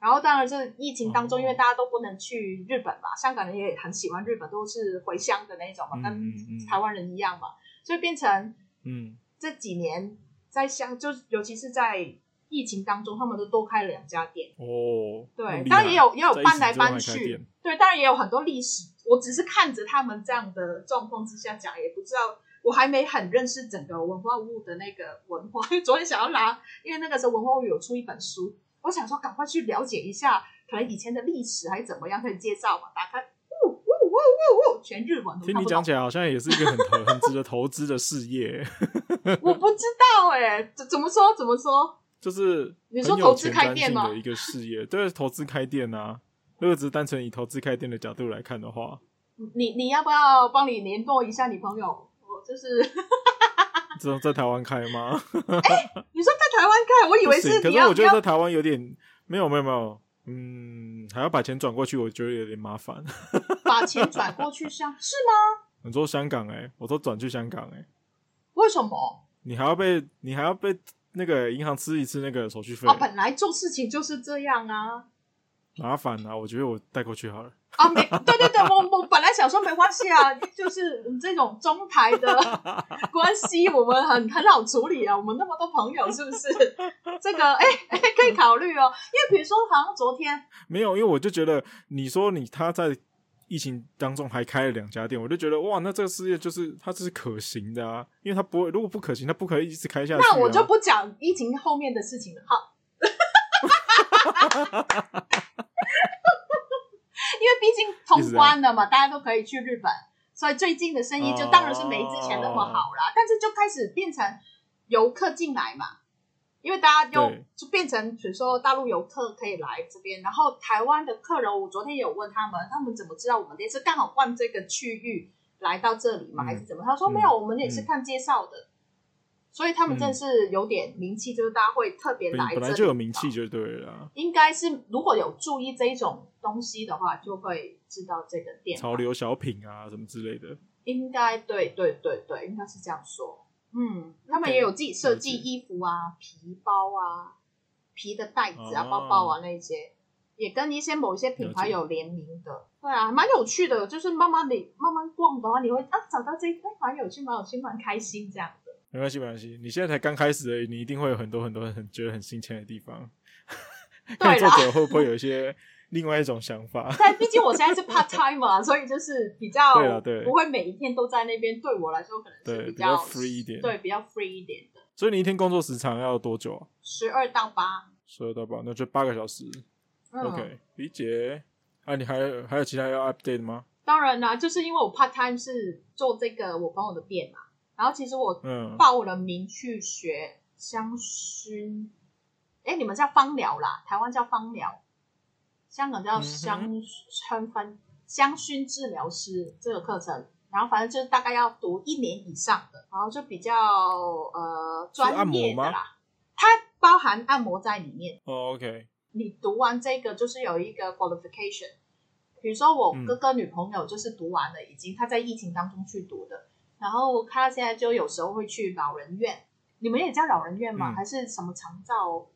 然后当然是疫情当中，因为大家都不能去日本嘛，香港人也很喜欢日本，都是回乡的那种嘛，跟台湾人一样嘛，所以变成嗯。这几年。在香，就尤其是在疫情当中，他们都多开了两家店哦。对，当然也有也有搬来搬去，对，当然也有很多历史。我只是看着他们这样的状况之下讲，也不知道，我还没很认识整个文化物的那个文化。因 <laughs> 为昨天想要拿，因为那个时候文化物有出一本书，我想说赶快去了解一下，可能以前的历史还是怎么样，可以介绍嘛。打开。全日文，听你讲起来好像也是一个很投很值得投资的事业。<laughs> 我不知道哎、欸，怎怎么说？怎么说？就是你说投资开店吗？的一个事业，对，投资开店啊。如果只是单纯以投资开店的角度来看的话，你你要不要帮你联络一下你朋友？我就是，这种在台湾开吗？<laughs> 哎、欸，你说在台湾开，我以为是，可是我觉得在台湾有点没有没有没有，嗯，还要把钱转过去，我觉得有点麻烦。把钱转过去香是吗？你说香港哎、欸，我都转去香港哎、欸，为什么？你还要被你还要被那个银行吃一次那个手续费啊？本来做事情就是这样啊，麻烦啊！我觉得我带过去好了啊，没对对对，我我本来想说没关系啊，就是这种中台的 <laughs> 关系，我们很很好处理啊，我们那么多朋友，是不是？这个哎哎、欸欸、可以考虑哦，因为比如说好像昨天没有，因为我就觉得你说你他在。疫情当中还开了两家店，我就觉得哇，那这个事业就是它这是可行的啊，因为它不会，如果不可行，它不可以一直开下去啊。那我就不讲疫情后面的事情了，好，<laughs> 因为毕竟通关了嘛，大家都可以去日本，所以最近的生意就当然是没之前那么好啦。哦、但是就开始变成游客进来嘛，因为大家又就变成，比如说大陆游客可以来这边，然后台湾的客人，我昨天有问他们，他们怎么知道我们店是刚好逛这个区域来到这里吗？嗯、还是怎么？他说没有，我们也是看介绍的。嗯所以他们真是有点名气，嗯、就是大家会特别来。本来就有名气就对了。应该是如果有注意这一种东西的话，就会知道这个店。潮流小品啊，什么之类的。应该对对对对，应该是这样说。嗯，他们也有自己设计衣服啊、皮包啊、皮的袋子啊、包包啊那些，也跟一些某一些品牌有联名的。对啊，蛮有趣的。就是慢慢你慢慢逛的话，你会啊找到这一块蛮有趣、蛮有趣、蛮开心这样的。没关系，没关系。你现在才刚开始而已，你一定会有很多很多很觉得很新鲜的地方。<laughs> 对啦，作者会不会有一些另外一种想法？<laughs> 但毕竟我现在是 part time 嘛，所以就是比较不会每一天都在那边。对我来说，可能是比较，free 一点，对，比较 free 一点的。所以你一天工作时长要多久啊？十二到八。十二到八，那就八个小时。嗯、OK，理解。啊，你还有还有其他要 update 的吗？当然啦，就是因为我 part time 是做这个我朋友的店嘛。然后其实我报了名去学香薰，哎、嗯，你们叫芳疗啦，台湾叫芳疗，香港叫香香氛香薰治疗师这个课程。然后反正就是大概要读一年以上的，然后就比较呃专业的啦。它包含按摩在里面。哦，OK。你读完这个就是有一个 qualification，比如说我哥哥女朋友就是读完了，已经他在疫情当中去读的。然后他现在就有时候会去老人院，你们也叫老人院吗？嗯、还是什么长照？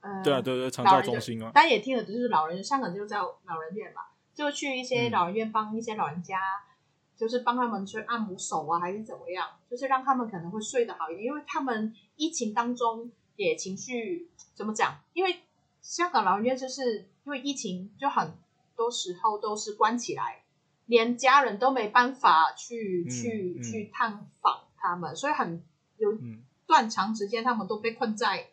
呃，对啊，对对，长照中心啊。大家也听了，就是老人，香港就叫老人院嘛，就去一些老人院帮一些老人家，嗯、就是帮他们去按摩手啊，还是怎么样，就是让他们可能会睡得好一点，因为他们疫情当中也情绪怎么讲？因为香港老人院就是因为疫情，就很多时候都是关起来。连家人都没办法去、嗯、去、嗯、去探访他们，所以很有段长时间，他们都被困在，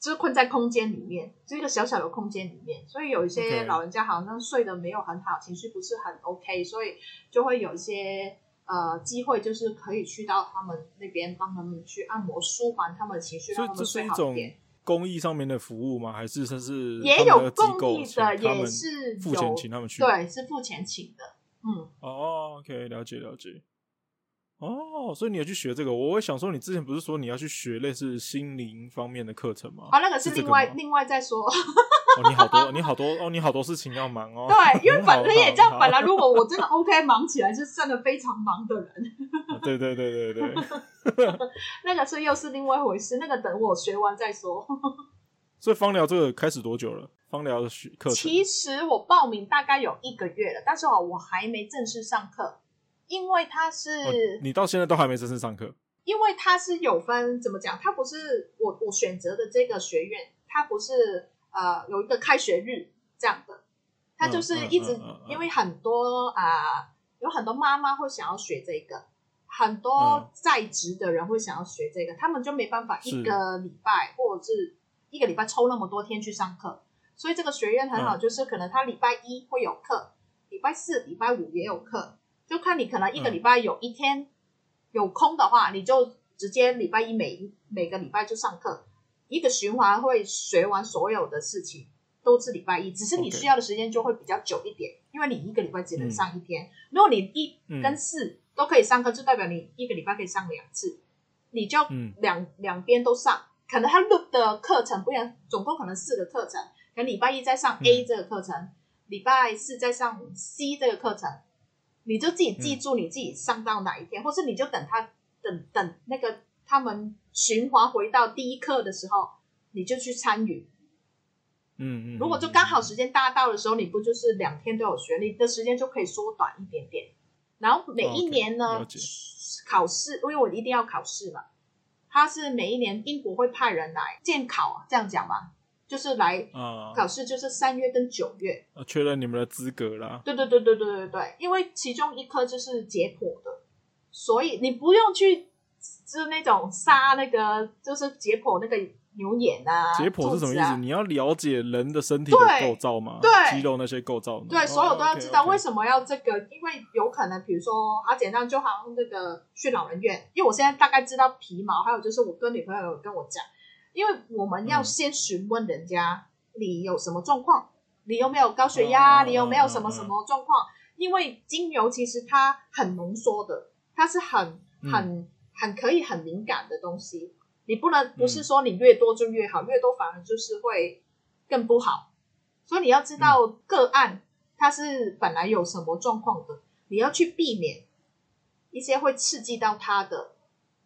就是困在空间里面，这个小小的空间里面。所以有一些老人家好像睡得没有很好，情绪不是很 OK，所以就会有一些呃机会，就是可以去到他们那边帮他们去按摩，舒缓他们的情绪，让他们睡好一点。公益上面的服务吗？还是说是也有公益的，也是付钱请他们去？对，是付钱请的。嗯，哦，OK，了解了解。哦，所以你有去学这个？我会想说，你之前不是说你要去学类似心灵方面的课程吗？啊，那个是另外另外再说。<laughs> 哦，你好多，你好多哦，你好多事情要忙哦。对，因为本来也这样，本来如果我真的 OK 忙起来，是真的非常忙的人。对对对对对。<laughs> 那个是又是另外一回事，那个等我学完再说。<laughs> 所以芳疗这个开始多久了？芳疗的学课程？其实我报名大概有一个月了，但是哦，我还没正式上课，因为它是、哦、你到现在都还没正式上课，因为它是有分怎么讲？它不是我我选择的这个学院，它不是。呃，有一个开学日这样的，他就是一直因为很多啊、呃，有很多妈妈会想要学这个，很多在职的人会想要学这个，他们就没办法一个礼拜或者是一个礼拜抽那么多天去上课，所以这个学院很好，就是可能他礼拜一会有课，礼拜四、礼拜五也有课，就看你可能一个礼拜有一天有空的话，你就直接礼拜一每每个礼拜就上课。一个循环会学完所有的事情，都是礼拜一，只是你需要的时间就会比较久一点.因为你一个礼拜只能上一天。嗯、如果你一跟四都可以上课，就代表你一个礼拜可以上两次，你就两、嗯、两边都上。可能他 loop 的课程不一样，总共可能四个课程，可能礼拜一在上 A 这个课程，嗯、礼拜四在上 C 这个课程，你就自己记住你自己上到哪一天，嗯、或是你就等他等等那个。他们循环回到第一课的时候，你就去参与。嗯嗯。如果就刚好时间搭到的时候，你不就是两天都有学，你的时间就可以缩短一点点。然后每一年呢，Okay. 考试，因为我一定要考试嘛。他是每一年英国会派人来监考，这样讲嘛，就是来考试，就是三月跟九月。啊，确认你们的资格啦。对对对对对对对，因为其中一科就是解剖的，所以你不用去。就是那种杀那个，就是解剖那个牛眼啊，解剖是什么意思？啊、你要了解人的身体的构造吗？对，肌肉那些构造，对，所有都要知道。为什么要这个？因为有可能，比如说，好简单，就好像那个去老人院，因为我现在大概知道皮毛，还有就是我跟女朋友有跟我讲，因为我们要先询问人家你有什么状况，你有没有高血压，你有没有什么什么状况？因为精油其实它很浓缩的，它是很很很可以很敏感的东西。你不能不是说你越多就越好，越多反而就是会更不好。所以你要知道个案它是本来有什么状况的，你要去避免一些会刺激到它的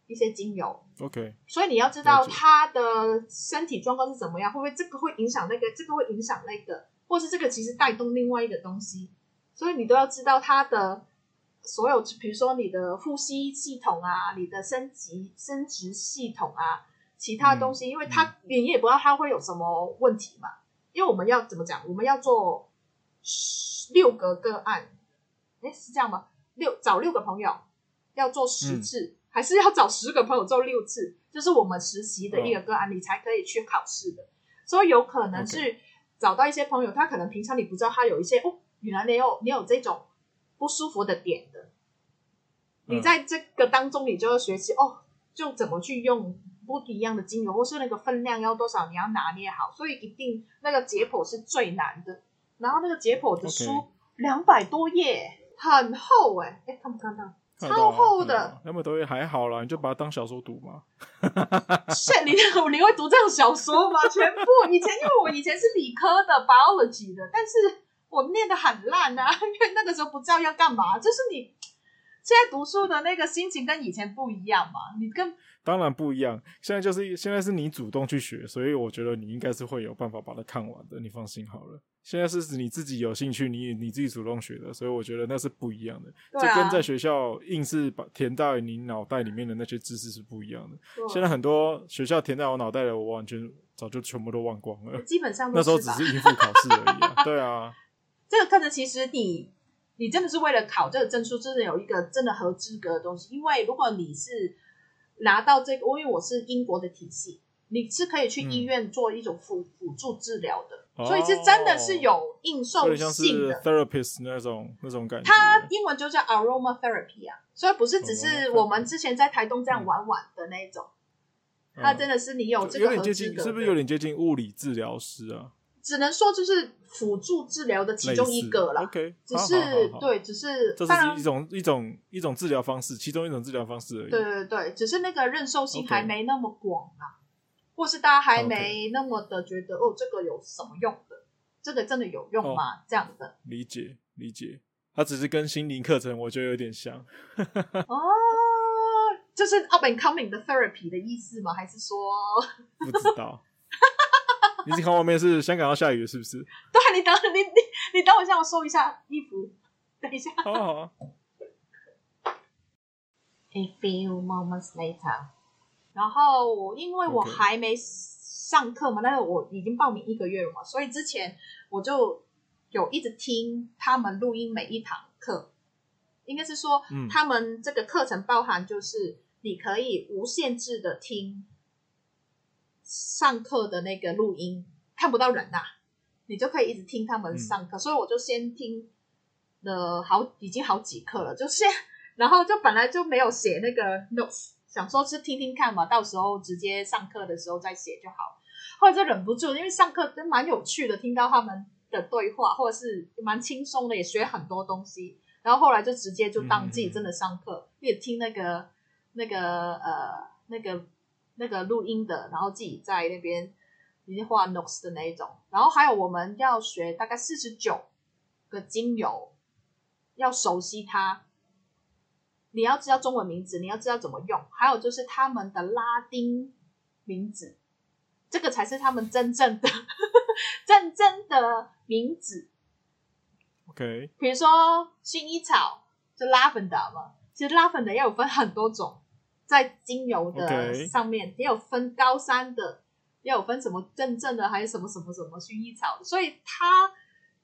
一些精油。OK，所以你要知道他的身体状况是怎么样，会不会这个会影响那个，这个会影响那个，或是这个其实带动另外一个东西。所以你都要知道他的所有，比如说你的呼吸系统啊，你的生殖生殖系统啊，其他东西，嗯、因为他你也不知道他会有什么问题嘛。因为我们要怎么讲？我们要做六个个案，哎，是这样吗？六找六个朋友要做十次，嗯、还是要找十个朋友做六次？就是我们实习的一个个案，哦、你才可以去考试的。所以有可能是找到一些朋友，他可能平常你不知道他有一些哦。原来你有你有这种不舒服的点的，你在这个当中，你就要学习哦，就怎么去用不一样的精油，或是那个分量要多少，你要拿捏好。所以一定那个解剖是最难的。然后那个解剖的书两百多页，很厚哎，哎，看不看到？超厚的。两百多页还好啦，你就把它当小说读嘛。<laughs> 是，你 <laughs> 你会读这种小说吗？全部以前，因为我以前是理科的 biology 的，但是。我念的很烂啊，因为那个时候不知道要干嘛。就是你现在读书的那个心情跟以前不一样嘛，你跟当然不一样。现在就是现在是你主动去学，所以我觉得你应该是会有办法把它看完的。你放心好了。现在是指你自己有兴趣，你你自己主动学的，所以我觉得那是不一样的。这、啊、跟在学校硬是把填在你脑袋里面的那些知识是不一样的。对现在很多学校填在我脑袋的，我完全早就全部都忘光了。基本上那时候只是应付考试而已啊。对啊。<laughs> 这个课程其实你，你真的是为了考这个证书，真的有一个真的合资格的东西。因为如果你是拿到这个，因为我是英国的体系，你是可以去医院做一种辅辅助治疗的，嗯、所以是真的是有应受性的。therapist 那种那种感觉。它英文就叫 aromatherapy 啊，所以不是只是我们之前在台东这样玩玩的那种，嗯、它真的是你有这个合资格的。有点接近，是不是有点接近物理治疗师啊？只能说就是辅助治疗的其中一个了。OK，只是对，只是这是一种一种一种治疗方式，其中一种治疗方式而已。对对对，只是那个认受性还没那么广啊，或是大家还没那么的觉得哦，这个有什么用的？这个真的有用吗？这样的理解理解，它只是跟心灵课程我觉得有点像。<laughs> 哦，就是 up and coming 的 therapy 的意思吗？还是说不知道？你是看外面是香港要下雨是不是？<laughs> 对，你等你你你等我一下，我收一下衣服。等一下。好好好。A few moments later，然后因为我还没上课嘛但是我已经报名一个月了嘛，所以之前我就有一直听他们录音每一堂课，应该是说，嗯，他们这个课程包含就是你可以无限制的听。上课的那个录音看不到人呐、啊，你就可以一直听他们上课，嗯、所以我就先听了好已经好几课了，就先 <laughs> 然后就本来就没有写那个 notes，想说是听听看嘛，到时候直接上课的时候再写就好。后来就忍不住，因为上课真蛮有趣的，听到他们的对话，或者是蛮轻松的，也学很多东西。然后后来就直接就当自己真的上课，也、嗯、听那个那个呃那个。那个录音的，然后自己在那边已经画 notes 的那一种，然后还有我们要学大概四十九个精油，要熟悉它。你要知道中文名字，你要知道怎么用，还有就是他们的拉丁名字，这个才是他们真正的、<laughs> 真正的名字。OK，比如说薰衣草就 lavender 嘛，其实 lavender 也有分很多种。在精油的上面.也有分高山的，也有分什么真正的，还有什么什么什么薰衣草，所以它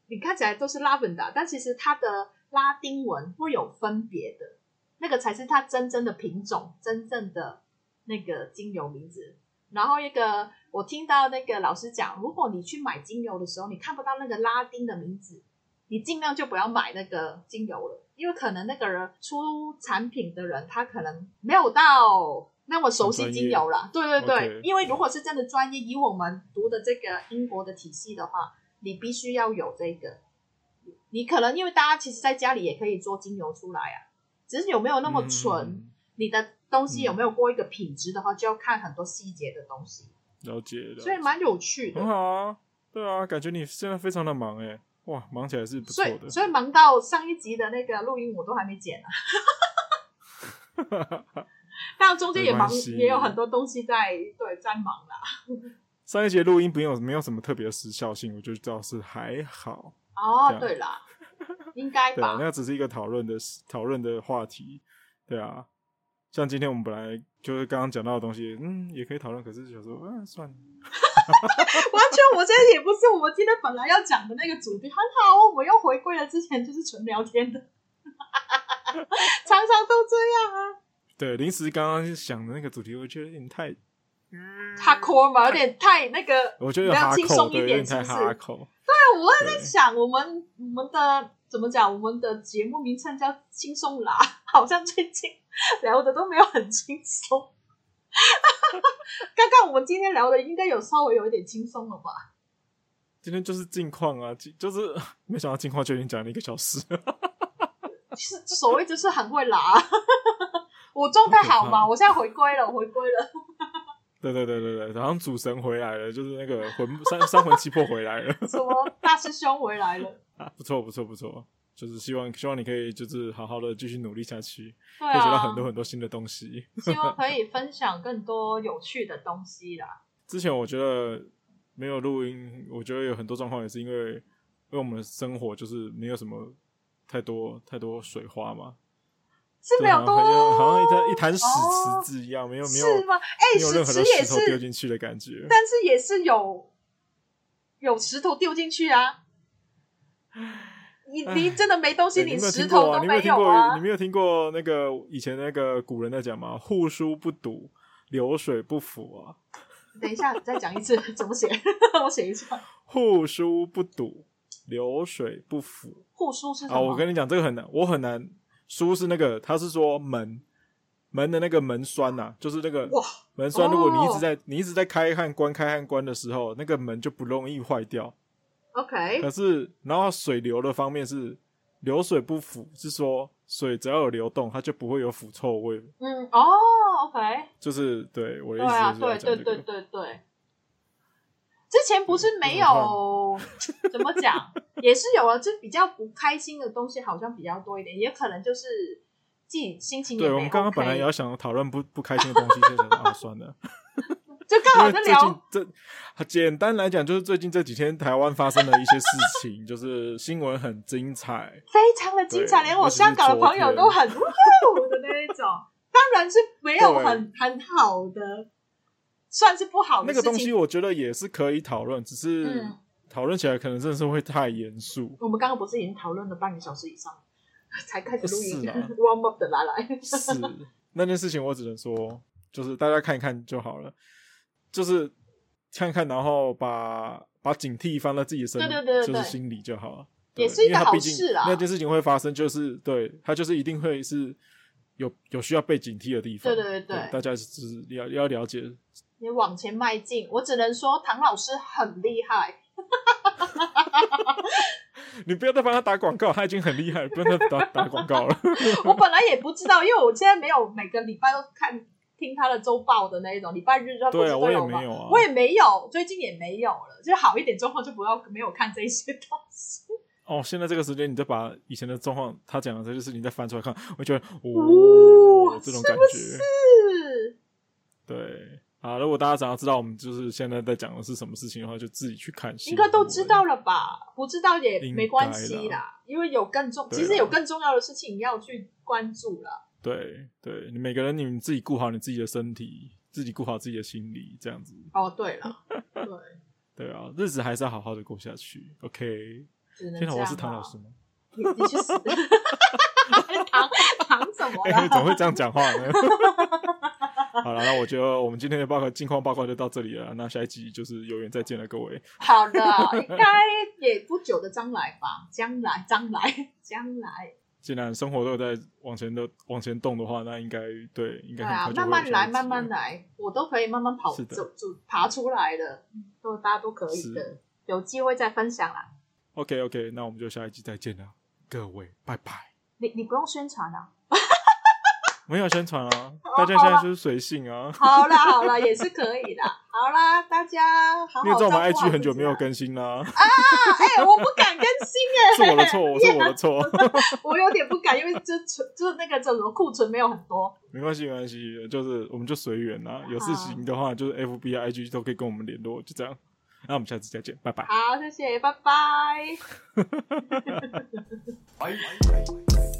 你看起来都是 lavender，但其实它的拉丁文会有分别的，那个才是它真正的品种，真正的那个精油名字。然后一个，我听到那个老师讲，如果你去买精油的时候，你看不到那个拉丁的名字，你尽量就不要买那个精油了，因为可能那个人出产品的人，他可能没有到那么熟悉精油啦。对对对，Okay. 因为如果是真的专业，以我们读的这个英国的体系的话，你必须要有这个。你可能因为大家其实在家里也可以做精油出来啊，只是有没有那么纯，嗯、你的。东西有没有过一个品质的话，嗯、就要看很多细节的东西。了解，了，所以蛮有趣的。很好啊，对啊，感觉你现在非常的忙哎，哇，忙起来是不错的。所以，所以忙到上一集的那个录音我都还没剪呢。<laughs> 当然中间也忙，也有很多东西在对在忙啦。上一节录音不用没有什么特别的时效性，我就知道是还好。哦，对啦，<laughs> 应该吧？对，那只是一个讨论的讨论的话题，对啊。像今天我们本来就是刚刚讲到的东西，嗯，也可以讨论。可是想说，嗯，算了。<laughs> 完全，我觉得也不是我们今天本来要讲的那个主题。很好，我们又回归了之前就是纯聊天的，常常都这样啊。对，临时刚刚想的那个主题，我觉得有点太，嗯，hardcore 嘛，有点太那个，我觉得比较轻松一点，是不是？对，我在想，我们我们的怎么讲？我们的节目名称叫轻松啦，好像最近。<laughs> 聊的都没有很轻松，<laughs> 刚刚我们今天聊的应该有稍微有一点轻松了吧？今天就是近况啊，就是 <laughs> 没想到近况就已经讲了一个小时，是所谓就是很会拉，<laughs> 我状态好吗？我现在回归了，回归了。对对对对对，然后主神回来了，就是那个魂三三魂七魄回来了，什么大师兄回来了？啊，不错不错不错。就是希望，希望你可以就是好好的继续努力下去，对啊，可以学到很多很多新的东西。希望可以 <laughs> 分享更多有趣的东西啦。之前我觉得没有录音，我觉得有很多状况也是因为，因为我们的生活就是没有什么太多太多水花嘛，是没有多，好像一滩一滩屎池子一样，哦、没有没有是吗？哎、欸，没有任何的石头丢进去的感觉，但是也是有有石头丢进去啊。<laughs> 你你真的没东西，你石头都没有啊！你没有听过？你没有听过那个以前那个古人在讲吗？户书不堵，流水不腐啊！等一下，再讲一次，怎么写？<laughs> 我写一下。户书不堵，流水不腐。户书是什么？啊，我跟你讲，这个很难，我很难。书是那个，他是说门门的那个门栓呐、啊，就是那个门栓。如果你一直在、哦、你一直在开和关开和关的时候，那个门就不容易坏掉。OK，可是然后水流的方面是流水不腐，是说水只要有流动，它就不会有腐臭味。嗯，哦，OK，就是对我的意思就是、这个，对对对对对。之前不是没有 <laughs> 怎么讲，也是有啊，就比较不开心的东西好像比较多一点，也可能就是自己心情也没、OK。对，我们刚刚本来也要想讨论不不开心的东西，现在啊，算了。<laughs> 就刚好在聊，这简单来讲，就是最近这几天台湾发生的一些事情，就是新闻很精彩，非常的精彩，连我香港的朋友都很的那一种。当然是没有很很好的，算是不好的。那个东西我觉得也是可以讨论，只是讨论起来可能真的是会太严肃。我们刚刚不是已经讨论了半个小时以上，才开始录音，<laughs> warm up 的来来。是那件事情，我只能说，就是大家看一看就好了。就是看看，然后把把警惕放在自己的身，对对对对，就是心里就好了。也是一个好事啊。那件事情会发生，就是对他就是一定会是有有需要被警惕的地方。对对对对，大家就是要要了解。你往前迈进，我只能说唐老师很厉害。<laughs> 你不要再帮他打广告，他已经很厉害了，不要再打打广告了。<laughs> 我本来也不知道，因为我现在没有每个礼拜都看。听他的周报的那一种，礼拜日他不是都有吗？对啊，我也没有啊，我也没有，最近也没有了。就好一点状况，就不要没有看这些东西。哦，现在这个时间，你再把以前的状况，他讲的这些事情再翻出来看，我觉得哦，哦，这种感觉是，不是。对啊，如果大家想要知道我们就是现在在讲的是什么事情的话，就自己去看。应该都知道了吧？不知道也没关系啦，啦，因为有更重，其实有更重要的事情要去关注了。对对，你每个人你们自己顾好你自己的身体，自己顾好自己的心理，这样子。哦，对了，对 <laughs> 对啊，日子还是要好好的过下去。OK，天哪，我是唐老师吗？<laughs> 你你去死！<laughs> 唐唐什么？哎，怎么会这样讲话呢？好了，那我觉得我们今天的报告近况报告就到这里了。那下一集就是有缘再见了，各位。好的，应该也不久的将来吧，将来，将来，将来。既然生活都有在往前的往前动的话，那应该对，应该对啊，慢慢来，慢慢来，我都可以慢慢跑走走爬出来的，都大家都可以的，有机会再分享啦。OK OK，那我们就下一集再见了，各位，拜拜。你你不用宣传啊。没有宣传啊，大家现在就是随性啊。好啦好啦，也是可以的。好啦，大家好好。你也知道我们 IG 很久没有更新啦。啊，哎，我不敢更新哎，是我的错，我 <laughs> 是我的错。<laughs> 我有点不敢，因为就存就是那个叫什么库存没有很多。没关系没关系，就是我们就随缘啦。有事情的话，就是 FB、IG 都可以跟我们联络，就这样。那我们下次再见，拜拜。好，谢谢，拜拜。<laughs> 拜拜。